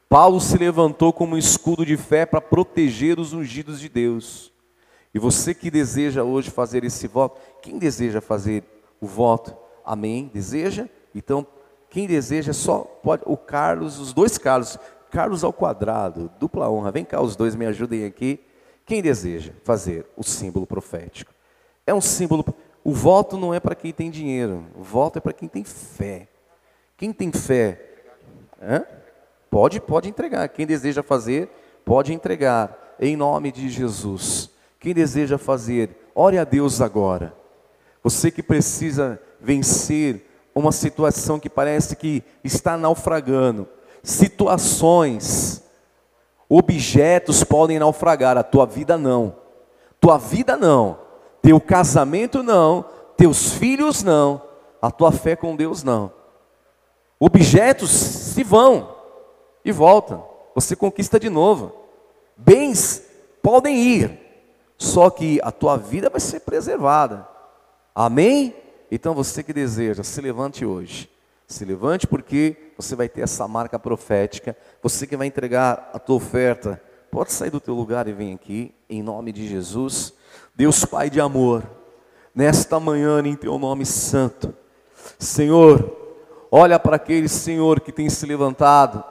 Paulo se levantou como um escudo de fé para proteger os ungidos de Deus. E você que deseja hoje fazer esse voto, quem deseja fazer o voto? Amém? Deseja? Então, quem deseja só pode o Carlos, os dois Carlos, Carlos ao quadrado, dupla honra. Vem cá, os dois me ajudem aqui. Quem deseja fazer o símbolo profético? É um símbolo. O voto não é para quem tem dinheiro, o voto é para quem tem fé. Quem tem fé, pode, pode entregar. Quem deseja fazer, pode entregar. Em nome de Jesus. Quem deseja fazer, ore a Deus agora. Você que precisa vencer uma situação que parece que está naufragando situações, objetos podem naufragar, a tua vida não. Tua vida não. Teu casamento não, teus filhos não, a tua fé com Deus não. Objetos se vão e voltam. Você conquista de novo. Bens podem ir, só que a tua vida vai ser preservada. Amém? Então você que deseja, se levante hoje. Se levante porque você vai ter essa marca profética. Você que vai entregar a tua oferta, pode sair do teu lugar e vem aqui, em nome de Jesus. Deus Pai de amor, nesta manhã em teu nome santo. Senhor, olha para aquele Senhor que tem se levantado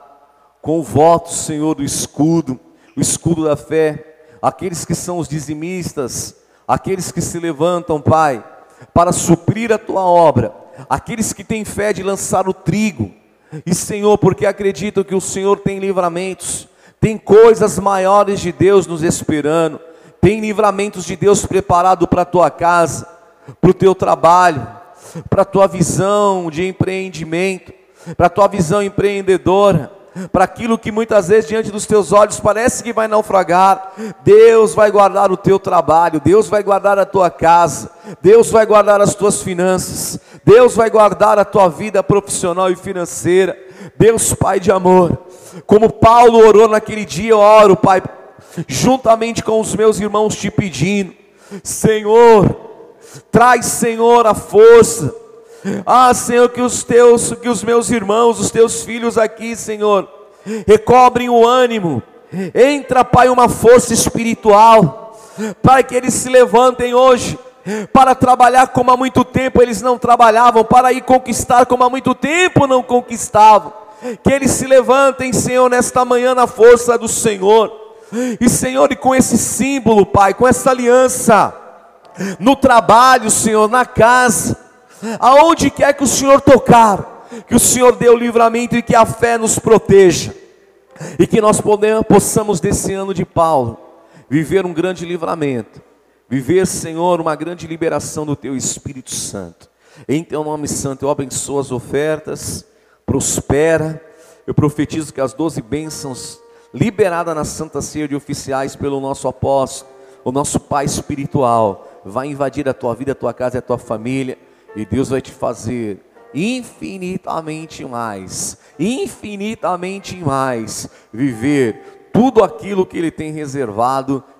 com o voto, Senhor, do escudo, o escudo da fé, aqueles que são os dizimistas, aqueles que se levantam, Pai, para suprir a tua obra aqueles que têm fé de lançar o trigo, e Senhor, porque acreditam que o Senhor tem livramentos, tem coisas maiores de Deus nos esperando, tem livramentos de Deus preparado para a tua casa, para o teu trabalho, para a tua visão de empreendimento. para a tua visão empreendedora, para aquilo que muitas vezes diante dos teus olhos parece que vai naufragar. Deus vai guardar o teu trabalho, Deus vai guardar a tua casa, Deus vai guardar as tuas finanças, Deus vai guardar a tua vida profissional e financeira. Deus, Pai de amor, como Paulo orou naquele dia, eu oro, Pai, juntamente com os meus irmãos te pedindo, Senhor, traz, Senhor, a força ah, Senhor, que os teus, que os meus irmãos, os teus filhos aqui, Senhor, recobrem o ânimo. Entra, Pai, uma força espiritual, para que eles se levantem hoje, para trabalhar como há muito tempo eles não trabalhavam, para ir conquistar como há muito tempo não conquistavam. Que eles se levantem, Senhor, nesta manhã na força do Senhor. E, Senhor, e com esse símbolo, Pai, com essa aliança, no trabalho, Senhor, na casa, aonde quer que o Senhor tocar, que o Senhor dê o livramento e que a fé nos proteja, e que nós possamos desse ano de Paulo viver um grande livramento, viver, Senhor, uma grande liberação do Teu Espírito Santo. Em Teu nome santo, eu abençoo as ofertas, prospera, eu profetizo que as doze bênçãos liberadas na Santa Ceia de oficiais pelo nosso apóstolo, o nosso Pai espiritual, vai invadir a tua vida, a tua casa e a tua família e Deus vai te fazer infinitamente mais, infinitamente mais, viver tudo aquilo que Ele tem reservado